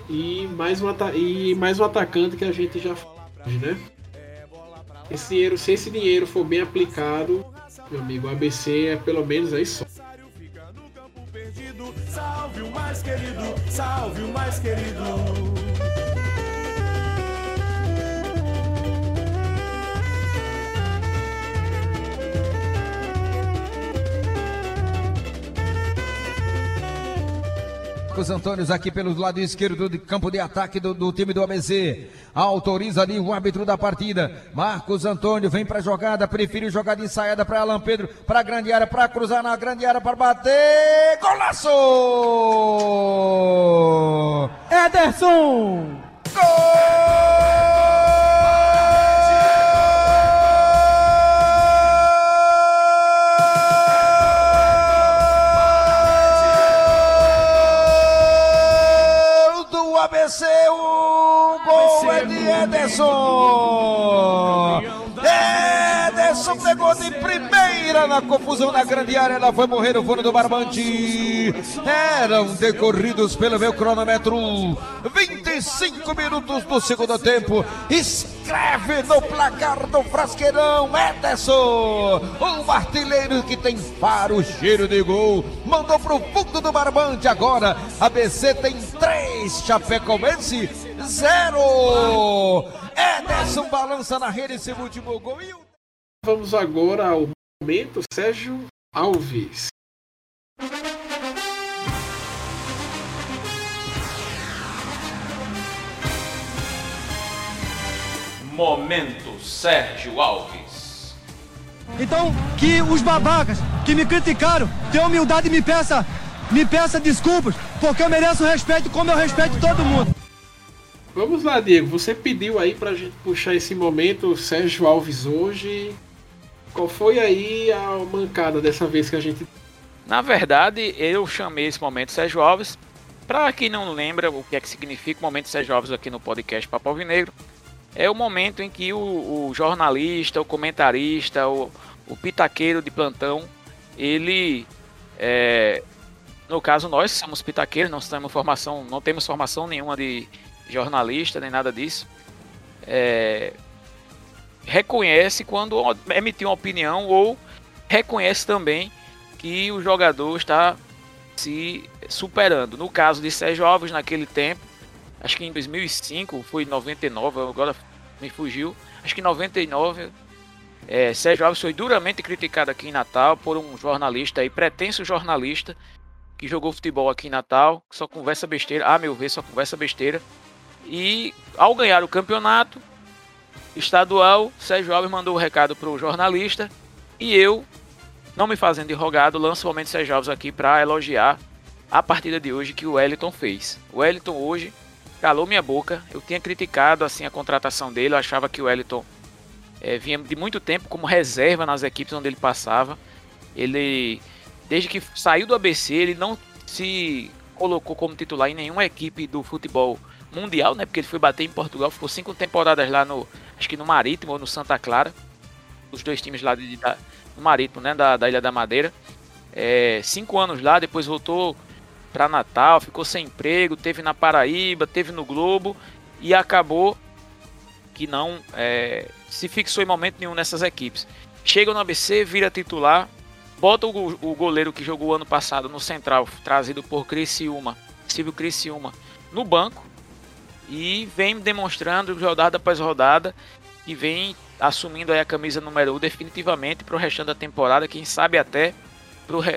e mais um e mais um atacante que a gente já faz, né? Esse dinheiro, se esse dinheiro for bem aplicado, meu amigo, o ABC é pelo menos aí só. Salve o mais querido, salve o mais querido. Marcos Antônio aqui pelo lado esquerdo do campo de ataque do, do, time do ABC. Autoriza ali o árbitro da partida. Marcos Antônio vem para a jogada, prefere jogada ensaiada para Alan Pedro, para a grande área, para cruzar na grande área, para bater. Golaço! Ederson! Gol! ABC, o gol é de Ederson. Ederson pegou de primeira na confusão na grande área, ela foi morrer no fundo do barbante. Eram decorridos pelo meu cronômetro 25 minutos do segundo tempo. Escreve no placar do Frasqueirão, Ederson, um artilheiro que tem faro, cheiro de gol, mandou pro fundo do barbante agora. A BC tem três, Chapecoense zero. Ederson balança na rede esse último gol Vamos agora ao momento Sérgio Alves. Momento Sérgio Alves. Então, que os babacas que me criticaram tenham humildade e me peça, me peça desculpas, porque eu mereço respeito como eu respeito todo mundo. Vamos lá, Diego. Você pediu aí pra gente puxar esse momento Sérgio Alves hoje. Qual foi aí a mancada dessa vez que a gente. Na verdade, eu chamei esse momento Sérgio Alves. Para quem não lembra o que é que significa o momento Sérgio Alves aqui no podcast Papo Alvinegro, é o momento em que o, o jornalista, o comentarista, o, o, pitaqueiro de plantão, ele, é, no caso nós somos pitaqueiros, não temos formação, não temos formação nenhuma de jornalista nem nada disso, é, reconhece quando emitir uma opinião ou reconhece também que o jogador está se superando. No caso de Sérgio Alves naquele tempo, acho que em 2005, foi 99, agora me fugiu, acho que em 99, é, Sérgio Alves foi duramente criticado aqui em Natal por um jornalista aí, pretenso jornalista, que jogou futebol aqui em Natal, só conversa besteira, a meu ver, só conversa besteira. E ao ganhar o campeonato, estadual, Sérgio Alves mandou o um recado para o jornalista e eu, não me fazendo de rogado, lanço o momento Sérgio Alves aqui para elogiar a partida de hoje que o Wellington fez. O Wellington hoje calou minha boca. Eu tinha criticado assim a contratação dele, eu achava que o Wellington é, vinha de muito tempo como reserva nas equipes onde ele passava. Ele, desde que saiu do ABC, ele não se colocou como titular em nenhuma equipe do futebol mundial, né? Porque ele foi bater em Portugal, ficou cinco temporadas lá no, acho que no Marítimo ou no Santa Clara, os dois times lá de, da, no Marítimo, né? Da, da Ilha da Madeira. É, cinco anos lá, depois voltou para Natal, ficou sem emprego, teve na Paraíba, teve no Globo e acabou que não é, se fixou em momento nenhum nessas equipes. Chega no ABC, vira titular bota o, o goleiro que jogou ano passado no Central, trazido por Criciúma, Silvio Criciúma, no banco e vem demonstrando rodada após rodada e vem assumindo aí a camisa número 1 definitivamente para o restante da temporada, quem sabe até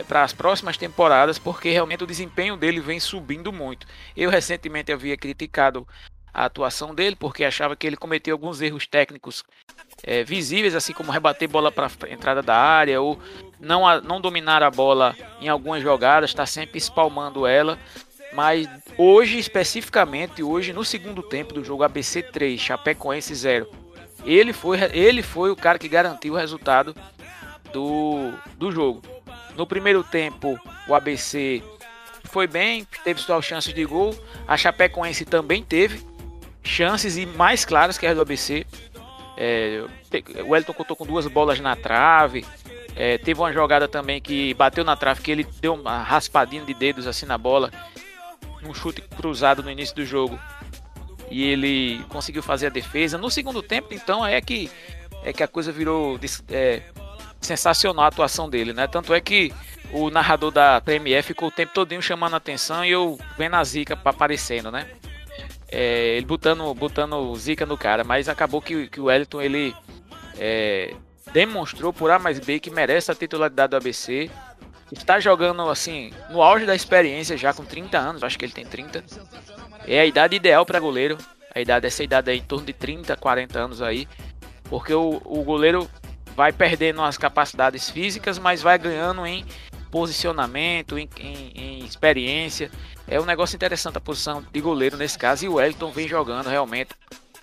para as próximas temporadas, porque realmente o desempenho dele vem subindo muito. Eu recentemente havia criticado a atuação dele, porque achava que ele cometeu alguns erros técnicos é, visíveis, assim como rebater bola para entrada da área ou não, a, não dominar a bola em algumas jogadas, está sempre espalmando ela. Mas hoje, especificamente, hoje no segundo tempo do jogo ABC 3, Chapecoense 0, ele foi, ele foi o cara que garantiu o resultado do, do jogo. No primeiro tempo, o ABC foi bem, teve suas chances de gol. A Chapecoense também teve chances e mais claras que a do ABC. É, o Wellington contou com duas bolas na trave. É, teve uma jogada também que bateu na trave, que ele deu uma raspadinha de dedos assim na bola, um chute cruzado no início do jogo. E ele conseguiu fazer a defesa. No segundo tempo, então, é que é que a coisa virou é, sensacional a atuação dele, né? Tanto é que o narrador da PMF ficou o tempo todinho chamando a atenção e eu vendo a zica aparecendo, né? É, ele botando, botando zica no cara, mas acabou que, que o Wellington ele é, demonstrou por A mais B que merece a titularidade do ABC. Está jogando assim no auge da experiência, já com 30 anos, acho que ele tem 30. É a idade ideal para goleiro. A idade, essa idade aí, em torno de 30, 40 anos aí. Porque o, o goleiro vai perdendo as capacidades físicas, mas vai ganhando em posicionamento, em, em, em, experiência. É um negócio interessante a posição de goleiro nesse caso e o Wellington vem jogando realmente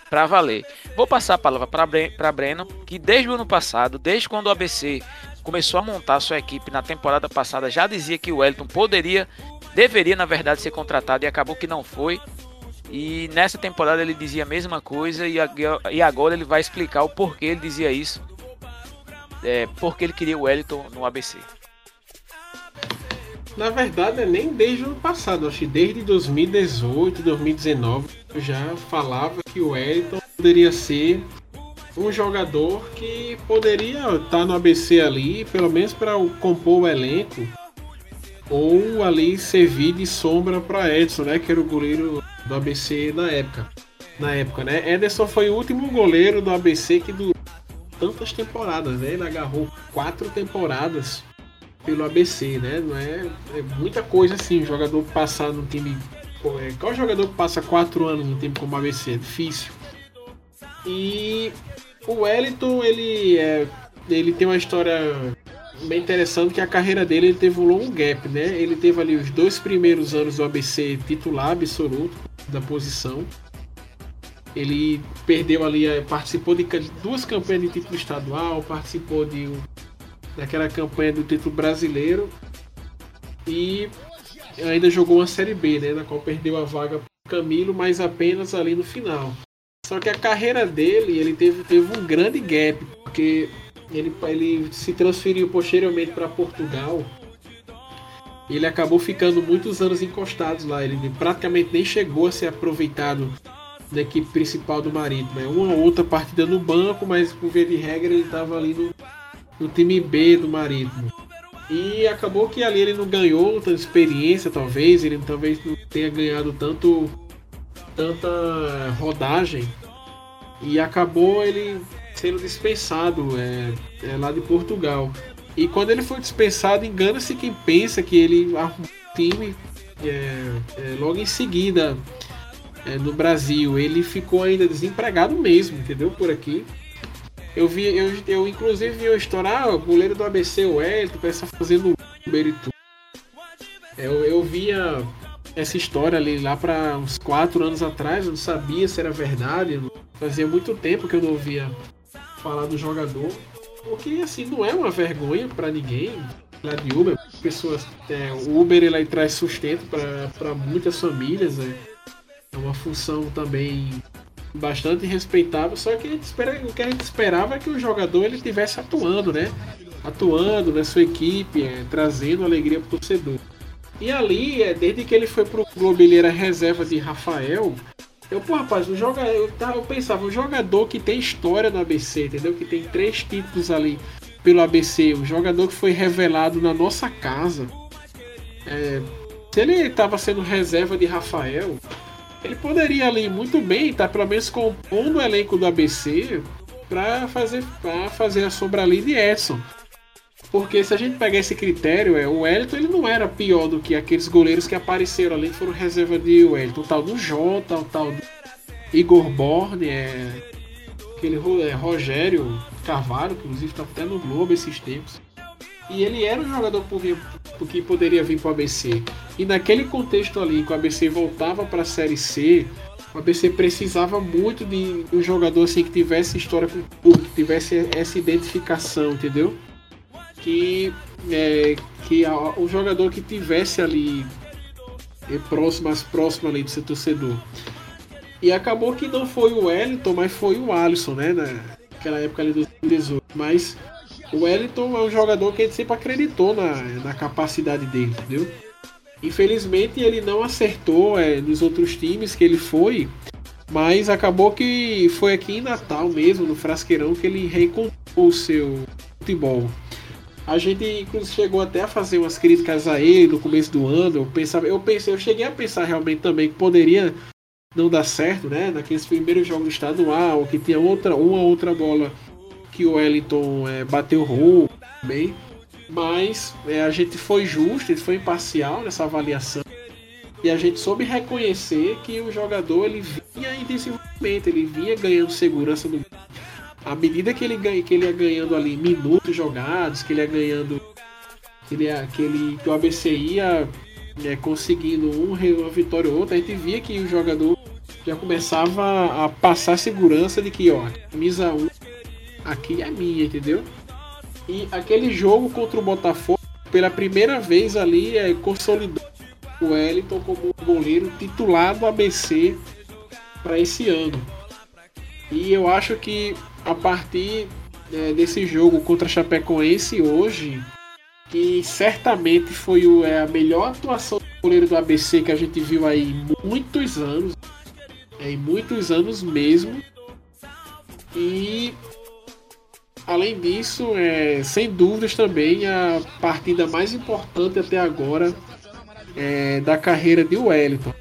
para valer. Vou passar a palavra para Breno, que desde o ano passado, desde quando o ABC começou a montar sua equipe na temporada passada, já dizia que o Wellington poderia, deveria na verdade ser contratado e acabou que não foi. E nessa temporada ele dizia a mesma coisa e agora ele vai explicar o porquê ele dizia isso é, porque ele queria o Wellington no ABC. Na verdade, é nem desde o ano passado, acho que desde 2018, 2019, eu já falava que o Wellington poderia ser um jogador que poderia estar no ABC ali, pelo menos para compor o elenco, ou ali servir de sombra para Edson, né, que era o goleiro do ABC na época. Na época, né? Ederson foi o último goleiro do ABC que durou tantas temporadas, né? Ele agarrou quatro temporadas pelo ABC, né? Não é, é muita coisa assim, jogador passar no time. É, qual jogador passa quatro anos no time como ABC? É difícil. E o Wellington, ele, é, ele tem uma história bem interessante que a carreira dele ele teve um longo gap, né? Ele teve ali os dois primeiros anos do ABC titular absoluto da posição. Ele perdeu ali, eh, participou de duas campanhas de título estadual, participou de daquela campanha do título brasileiro e ainda jogou uma Série B, né, na qual perdeu a vaga para Camilo, mas apenas ali no final. Só que a carreira dele, ele teve, teve um grande gap, porque ele, ele se transferiu posteriormente para Portugal. Ele acabou ficando muitos anos encostados lá. Ele praticamente nem chegou a ser aproveitado da equipe principal do Marítimo. É uma outra partida no banco, mas por via de regra ele estava ali no, no time B do Marítimo. E acabou que ali ele não ganhou tanta experiência, talvez, ele talvez não tenha ganhado tanto tanta rodagem. E acabou ele sendo dispensado é, é, lá de Portugal. E quando ele foi dispensado, engana-se quem pensa que ele arrumou um time é, é logo em seguida é, no Brasil, ele ficou ainda desempregado mesmo, entendeu? Por aqui. Eu vi, eu, eu inclusive vi eu estourar o goleiro do ABC, o Elton, começa fazendo Uber e tudo. Eu, eu via essa história ali lá para uns quatro anos atrás, eu não sabia se era verdade. Fazia muito tempo que eu não ouvia falar do jogador. Porque assim, não é uma vergonha para ninguém lá de Uber. Pessoas, é, o Uber ele traz sustento para muitas famílias. Né? É uma função também bastante respeitável, só que espera, o que a gente esperava é que o jogador ele tivesse atuando, né? Atuando na sua equipe, é, trazendo alegria para o torcedor. E ali, é, desde que ele foi pro Globo, ele era reserva de Rafael. Eu, pô, rapaz, o jogador, eu, eu pensava, um jogador que tem história no ABC, entendeu? Que tem três títulos ali pelo ABC, um jogador que foi revelado na nossa casa. É, se ele estava sendo reserva de Rafael, ele poderia ali muito bem estar tá, pelo menos compondo o elenco do ABC para fazer, fazer a sombra ali de Edson. Porque se a gente pegar esse critério, é, o Wellington ele não era pior do que aqueles goleiros que apareceram ali, que foram reserva de Wellington. O tal do Jota, o tal do Igor Borne, é, aquele é, Rogério Carvalho, que inclusive está até no Globo esses tempos. E ele era um jogador que poderia vir para o ABC. E naquele contexto ali, que o ABC voltava para a Série C, o ABC precisava muito de um jogador assim que tivesse história com o que tivesse essa identificação, entendeu? Que, é, que a, o jogador que tivesse ali é, próximo, mais próximo ali do seu torcedor. E acabou que não foi o Wellington, mas foi o Alisson, né? Naquela época ali do 2018. Mas o Wellington é um jogador que a gente sempre acreditou na, na capacidade dele, entendeu? Infelizmente ele não acertou é, nos outros times que ele foi, mas acabou que foi aqui em Natal mesmo, no Frasqueirão, que ele reencontrou o seu futebol. A gente inclusive chegou até a fazer umas críticas a ele no começo do ano. Eu pensava, eu pensei, eu cheguei a pensar realmente também que poderia não dar certo, né? Naqueles primeiros jogos estadual, que tinha outra, uma outra bola que o Wellington é, bateu roubo também. Mas é, a gente foi justo, ele foi imparcial nessa avaliação. E a gente soube reconhecer que o jogador ele vinha em desenvolvimento, ele vinha ganhando segurança no à medida que ele, ganha, que ele ia ganhando ali minutos jogados, que ele ia ganhando. Que, ele ia, que, ele, que o ABC ia né, conseguindo um, uma vitória ou outra, a gente via que o jogador já começava a passar segurança de que, ó, camisa 1 aqui é minha, entendeu? E aquele jogo contra o Botafogo, pela primeira vez ali, é, consolidou o Wellington como goleiro titular do ABC para esse ano. E eu acho que a partir é, desse jogo contra a Chapecoense hoje, que certamente foi o, é, a melhor atuação do goleiro do ABC que a gente viu aí em muitos anos. É, em muitos anos mesmo. E além disso, é, sem dúvidas também a partida mais importante até agora é, da carreira de Wellington.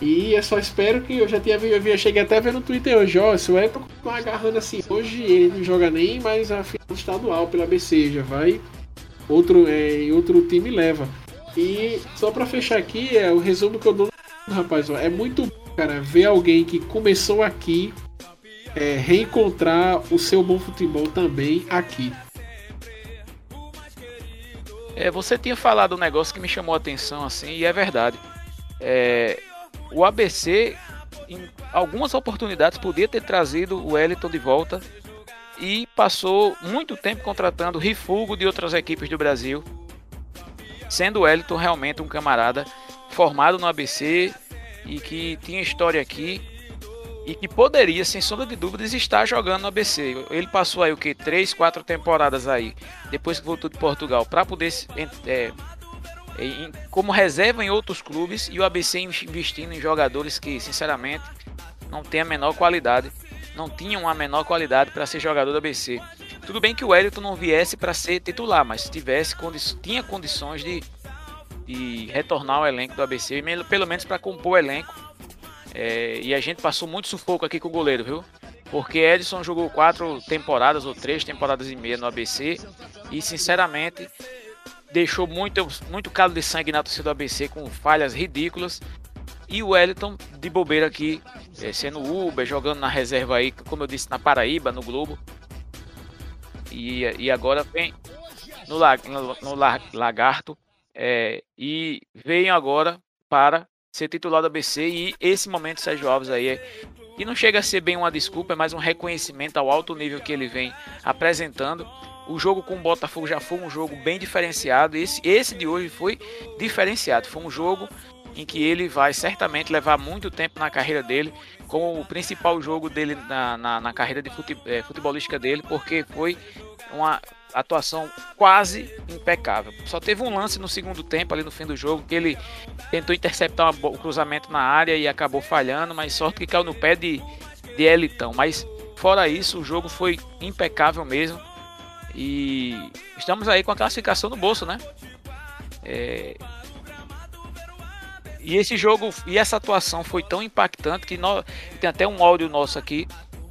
E eu só espero que eu já tinha eu, eu cheguei até a ver no Twitter hoje, ó, se o Everton continuar agarrando assim, hoje ele não joga nem mais a final estadual pela BC, já vai outro, é, outro time leva. E só para fechar aqui, é o resumo que eu dou, rapaz, ó, é muito cara ver alguém que começou aqui é, reencontrar o seu bom futebol também aqui. É, você tinha falado um negócio que me chamou a atenção assim, e é verdade. É, o ABC, em algumas oportunidades, podia ter trazido o Wellington de volta e passou muito tempo contratando rifugo de outras equipes do Brasil, sendo o Wellington realmente um camarada formado no ABC e que tinha história aqui e que poderia, sem sombra de dúvidas, estar jogando no ABC. Ele passou aí o que? Três, quatro temporadas aí, depois que voltou de Portugal, para poder é, em, como reserva em outros clubes e o ABC investindo em jogadores que, sinceramente, não tem a menor qualidade, não tinham a menor qualidade para ser jogador do ABC. Tudo bem que o Wellington não viesse para ser titular, mas tivesse condi tinha condições de, de retornar ao elenco do ABC, pelo menos para compor o elenco. É, e a gente passou muito sufoco aqui com o goleiro, viu? Porque Edson jogou quatro temporadas ou três temporadas e meia no ABC e sinceramente deixou muito, muito calo de sangue na torcida do ABC com falhas ridículas. E o Wellington de bobeira aqui, é, sendo Uber, jogando na reserva aí, como eu disse, na Paraíba, no Globo. E, e agora vem no, no, no Lagarto. É, e veio agora para ser titular do ABC. E esse momento, Sérgio Alves aí é. E não chega a ser bem uma desculpa, é mais um reconhecimento ao alto nível que ele vem apresentando. O jogo com o Botafogo já foi um jogo bem diferenciado. Esse, esse de hoje foi diferenciado. Foi um jogo em que ele vai certamente levar muito tempo na carreira dele, como o principal jogo dele na, na, na carreira de fute, é, futebolística dele, porque foi uma atuação quase impecável. Só teve um lance no segundo tempo, ali no fim do jogo, que ele tentou interceptar o cruzamento na área e acabou falhando, mas sorte que caiu no pé de, de Elitão. Mas fora isso, o jogo foi impecável mesmo. E estamos aí com a classificação no bolso, né? É... E esse jogo e essa atuação foi tão impactante que nós... tem até um áudio nosso aqui,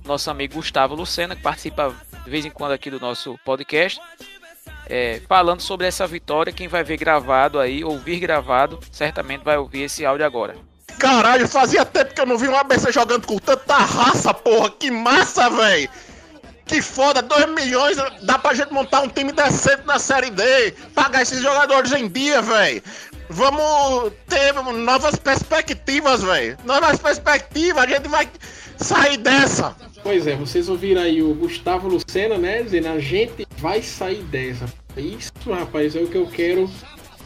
nosso amigo Gustavo Lucena, que participa de vez em quando aqui do nosso podcast, é, falando sobre essa vitória. Quem vai ver gravado aí, ouvir gravado, certamente vai ouvir esse áudio agora. Caralho, fazia tempo que eu não vi um ABC jogando com tanta raça, porra. Que massa, velho. Que foda, 2 milhões, dá pra gente montar um time decente na Série D, pagar esses jogadores em dia, velho. Vamos ter novas perspectivas, velho. Novas perspectivas, a gente vai sair dessa. Pois é, vocês ouviram aí o Gustavo Lucena, né? Dizendo a gente vai sair dessa. Isso, rapaz, é o que eu quero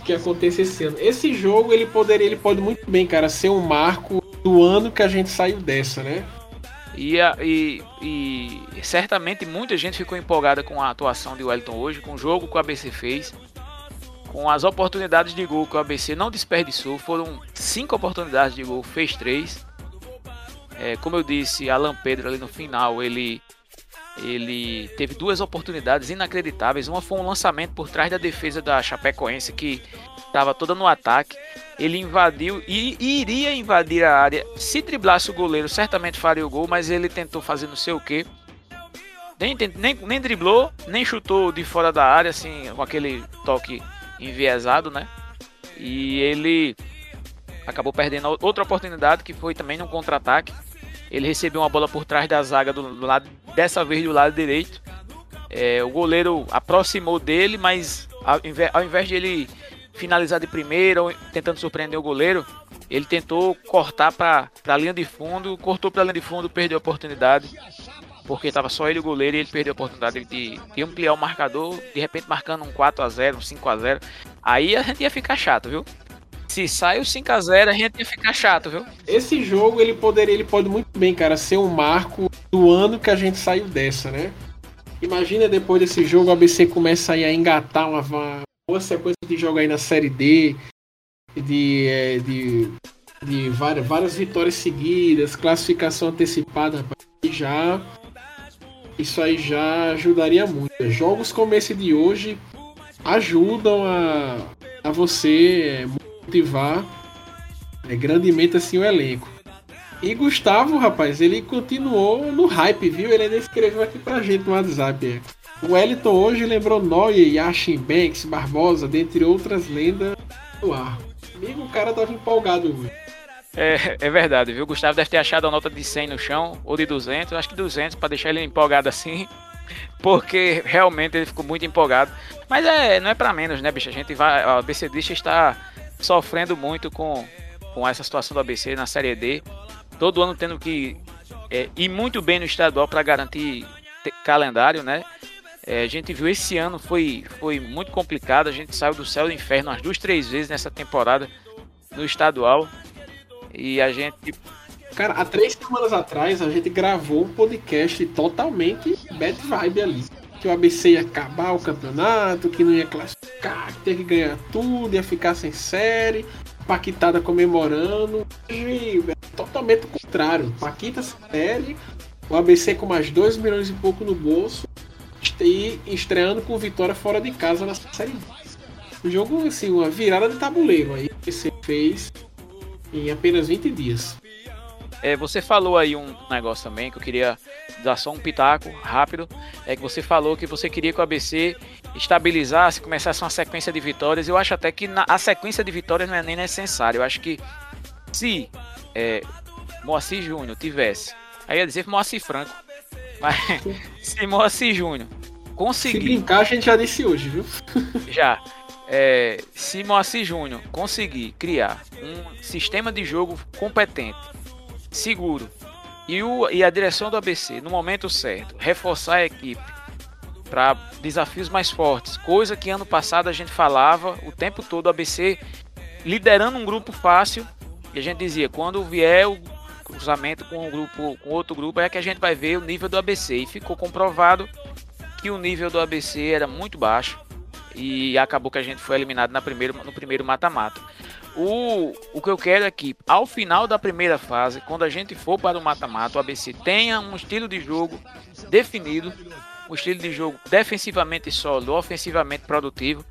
que aconteça esse ano. Esse jogo ele poderia, ele pode muito bem, cara, ser um marco do ano que a gente saiu dessa, né? E, e, e, certamente muita gente ficou empolgada com a atuação de Wellington hoje, com o jogo que o ABC fez, com as oportunidades de gol que o ABC não desperdiçou. Foram cinco oportunidades de gol, fez três. É, como eu disse, Alan Pedro ali no final, ele ele teve duas oportunidades inacreditáveis. Uma foi um lançamento por trás da defesa da Chapecoense que estava toda no ataque. Ele invadiu e, iria invadir a área. Se driblasse o goleiro, certamente faria o gol, mas ele tentou fazer não sei o que. Nem, nem, nem driblou, nem chutou de fora da área, assim, com aquele toque enviesado, né? E ele acabou perdendo outra oportunidade que foi também num contra-ataque ele recebeu uma bola por trás da zaga do, do lado, dessa vez do lado direito. É, o goleiro aproximou dele, mas ao invés, ao invés de ele finalizar de primeira, tentando surpreender o goleiro, ele tentou cortar para a linha de fundo, cortou para a linha de fundo, perdeu a oportunidade, porque estava só ele o goleiro e ele perdeu a oportunidade de, de ampliar o marcador, de repente marcando um 4 a 0 um 5 a 0 Aí a gente ia ficar chato, viu? Se sai o 5x0, a, gente ia ficar chato, viu? Esse jogo ele poderia, ele pode muito bem, cara, ser um marco do ano que a gente saiu dessa, né? Imagina depois desse jogo o ABC começa aí a engatar uma, uma boa sequência de jogos aí na Série D, de, é, de, de várias, várias vitórias seguidas, classificação antecipada, e já isso aí já ajudaria muito. Jogos como esse de hoje ajudam a, a você motivar é, grandemente assim o elenco. E Gustavo, rapaz, ele continuou no hype, viu? Ele ainda escreveu aqui pra gente no WhatsApp. É. O Wellington hoje lembrou Neuer, Yashin Banks, Barbosa, dentre outras lendas do ar. Amigo, o cara tava empolgado hoje. É, é verdade, viu? O Gustavo deve ter achado a nota de 100 no chão, ou de 200, acho que 200, para deixar ele empolgado assim, porque realmente ele ficou muito empolgado. Mas é, não é para menos, né, bicho? A gente vai, a BCDista está sofrendo muito com, com essa situação do ABC na Série D. Todo ano tendo que é, ir muito bem no estadual para garantir calendário, né? É, a gente viu esse ano foi, foi muito complicado. A gente saiu do céu do inferno umas duas, três vezes nessa temporada no estadual. E a gente. Cara, há três semanas atrás a gente gravou um podcast totalmente bad vibe ali que o ABC ia acabar o campeonato, que não ia classificar, que ia que ganhar tudo, ia ficar sem série, Paquitada comemorando. E, é totalmente o contrário. Paquita sem série, o ABC com mais 2 milhões e pouco no bolso e estreando com vitória fora de casa na série. Um jogo, assim, uma virada de tabuleiro aí que você fez em apenas 20 dias. É, você falou aí um negócio também que eu queria dar só um pitaco rápido. É que você falou que você queria que o ABC estabilizasse, começasse uma sequência de vitórias. Eu acho até que na, a sequência de vitórias não é nem necessária. Eu acho que se é, Moacir Júnior tivesse, aí ia dizer Moacir Franco, mas se Moacir Júnior conseguir. Se brincar, a gente já disse hoje, viu? já. É, se Moacir Júnior conseguir criar um sistema de jogo competente seguro e, o, e a direção do ABC, no momento certo, reforçar a equipe para desafios mais fortes, coisa que ano passado a gente falava o tempo todo, o ABC liderando um grupo fácil, e a gente dizia, quando vier o cruzamento com um grupo, com outro grupo, é que a gente vai ver o nível do ABC. E ficou comprovado que o nível do ABC era muito baixo e acabou que a gente foi eliminado na primeiro, no primeiro mata-mata. O, o que eu quero é que, ao final da primeira fase, quando a gente for para o mata-mata, o ABC tenha um estilo de jogo definido, um estilo de jogo defensivamente sólido, ofensivamente produtivo.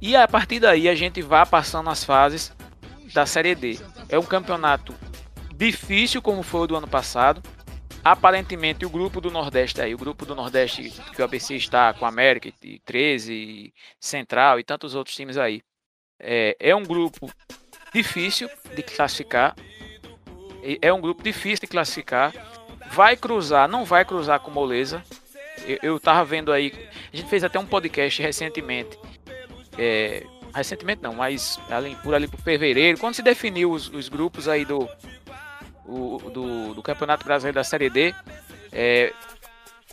E a partir daí a gente vai passando as fases da Série D. É um campeonato difícil como foi o do ano passado. Aparentemente o grupo do Nordeste aí, o grupo do Nordeste que o ABC está com a América e 13, Central e tantos outros times aí. É, é um grupo difícil de classificar. É um grupo difícil de classificar. Vai cruzar, não vai cruzar com moleza. Eu, eu tava vendo aí. A gente fez até um podcast recentemente. É, recentemente não, mas ali, por ali por fevereiro, quando se definiu os, os grupos aí do, o, do, do, Campeonato Brasileiro da Série D, é,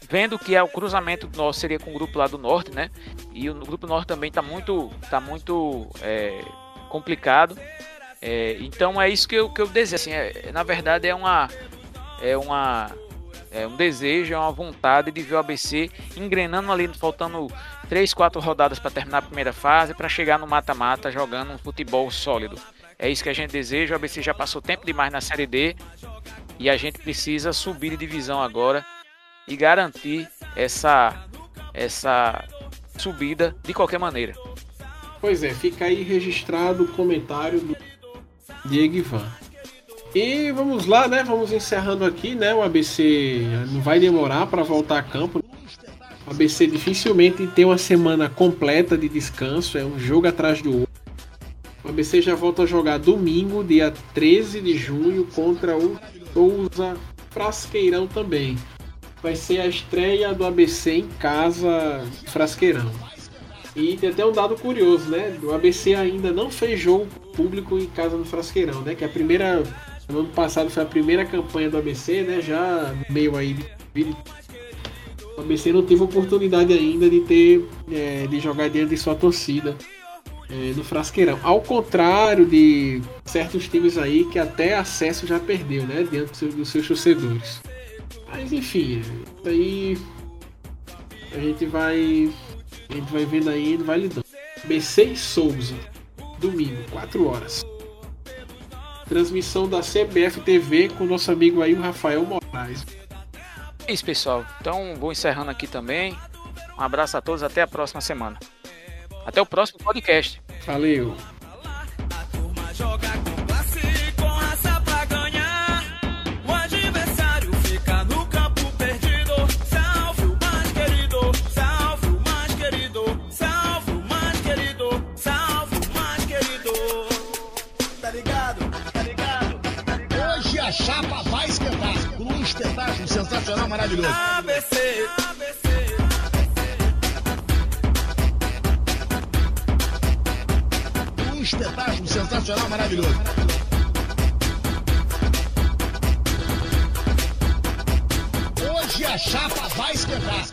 vendo que é o cruzamento nosso seria com o grupo lá do norte, né? E o grupo norte também está muito, tá muito é, complicado. É, então é isso que eu, que eu desejo. Assim, é, na verdade é uma é uma é um desejo, é uma vontade de ver o ABC engrenando ali, faltando 3, 4 rodadas para terminar a primeira fase, para chegar no mata-mata jogando um futebol sólido. É isso que a gente deseja. O ABC já passou tempo demais na Série D e a gente precisa subir de divisão agora e garantir essa, essa subida de qualquer maneira. Pois é, fica aí registrado o comentário do Diego Ivan. E vamos lá, né? Vamos encerrando aqui, né? O ABC não vai demorar para voltar a campo. O ABC dificilmente tem uma semana completa de descanso, é um jogo atrás do outro. O ABC já volta a jogar domingo, dia 13 de junho, contra o Souza Frasqueirão também. Vai ser a estreia do ABC em casa, Frasqueirão. E tem até um dado curioso, né? O ABC ainda não fez jogo público em casa no Frasqueirão, né? Que a primeira no ano passado foi a primeira campanha do ABC, né? Já meio aí de o ABC não teve oportunidade ainda de ter é, de jogar diante de sua torcida é, no Frasqueirão. Ao contrário de certos times aí que até acesso já perdeu, né? Diante dos seus torcedores. Mas enfim, isso aí a gente vai a gente vai vendo aí, vai lidando. BC e Souza, domingo, 4 horas. Transmissão da CBF TV com nosso amigo aí, o Rafael Moraes. É isso, pessoal. Então, vou encerrando aqui também. Um abraço a todos, até a próxima semana. Até o próximo podcast. Valeu. Sensacional, maravilhoso. ABC, ABC. Um espetáculo sensacional, maravilhoso. Hoje a chapa vai esquentar.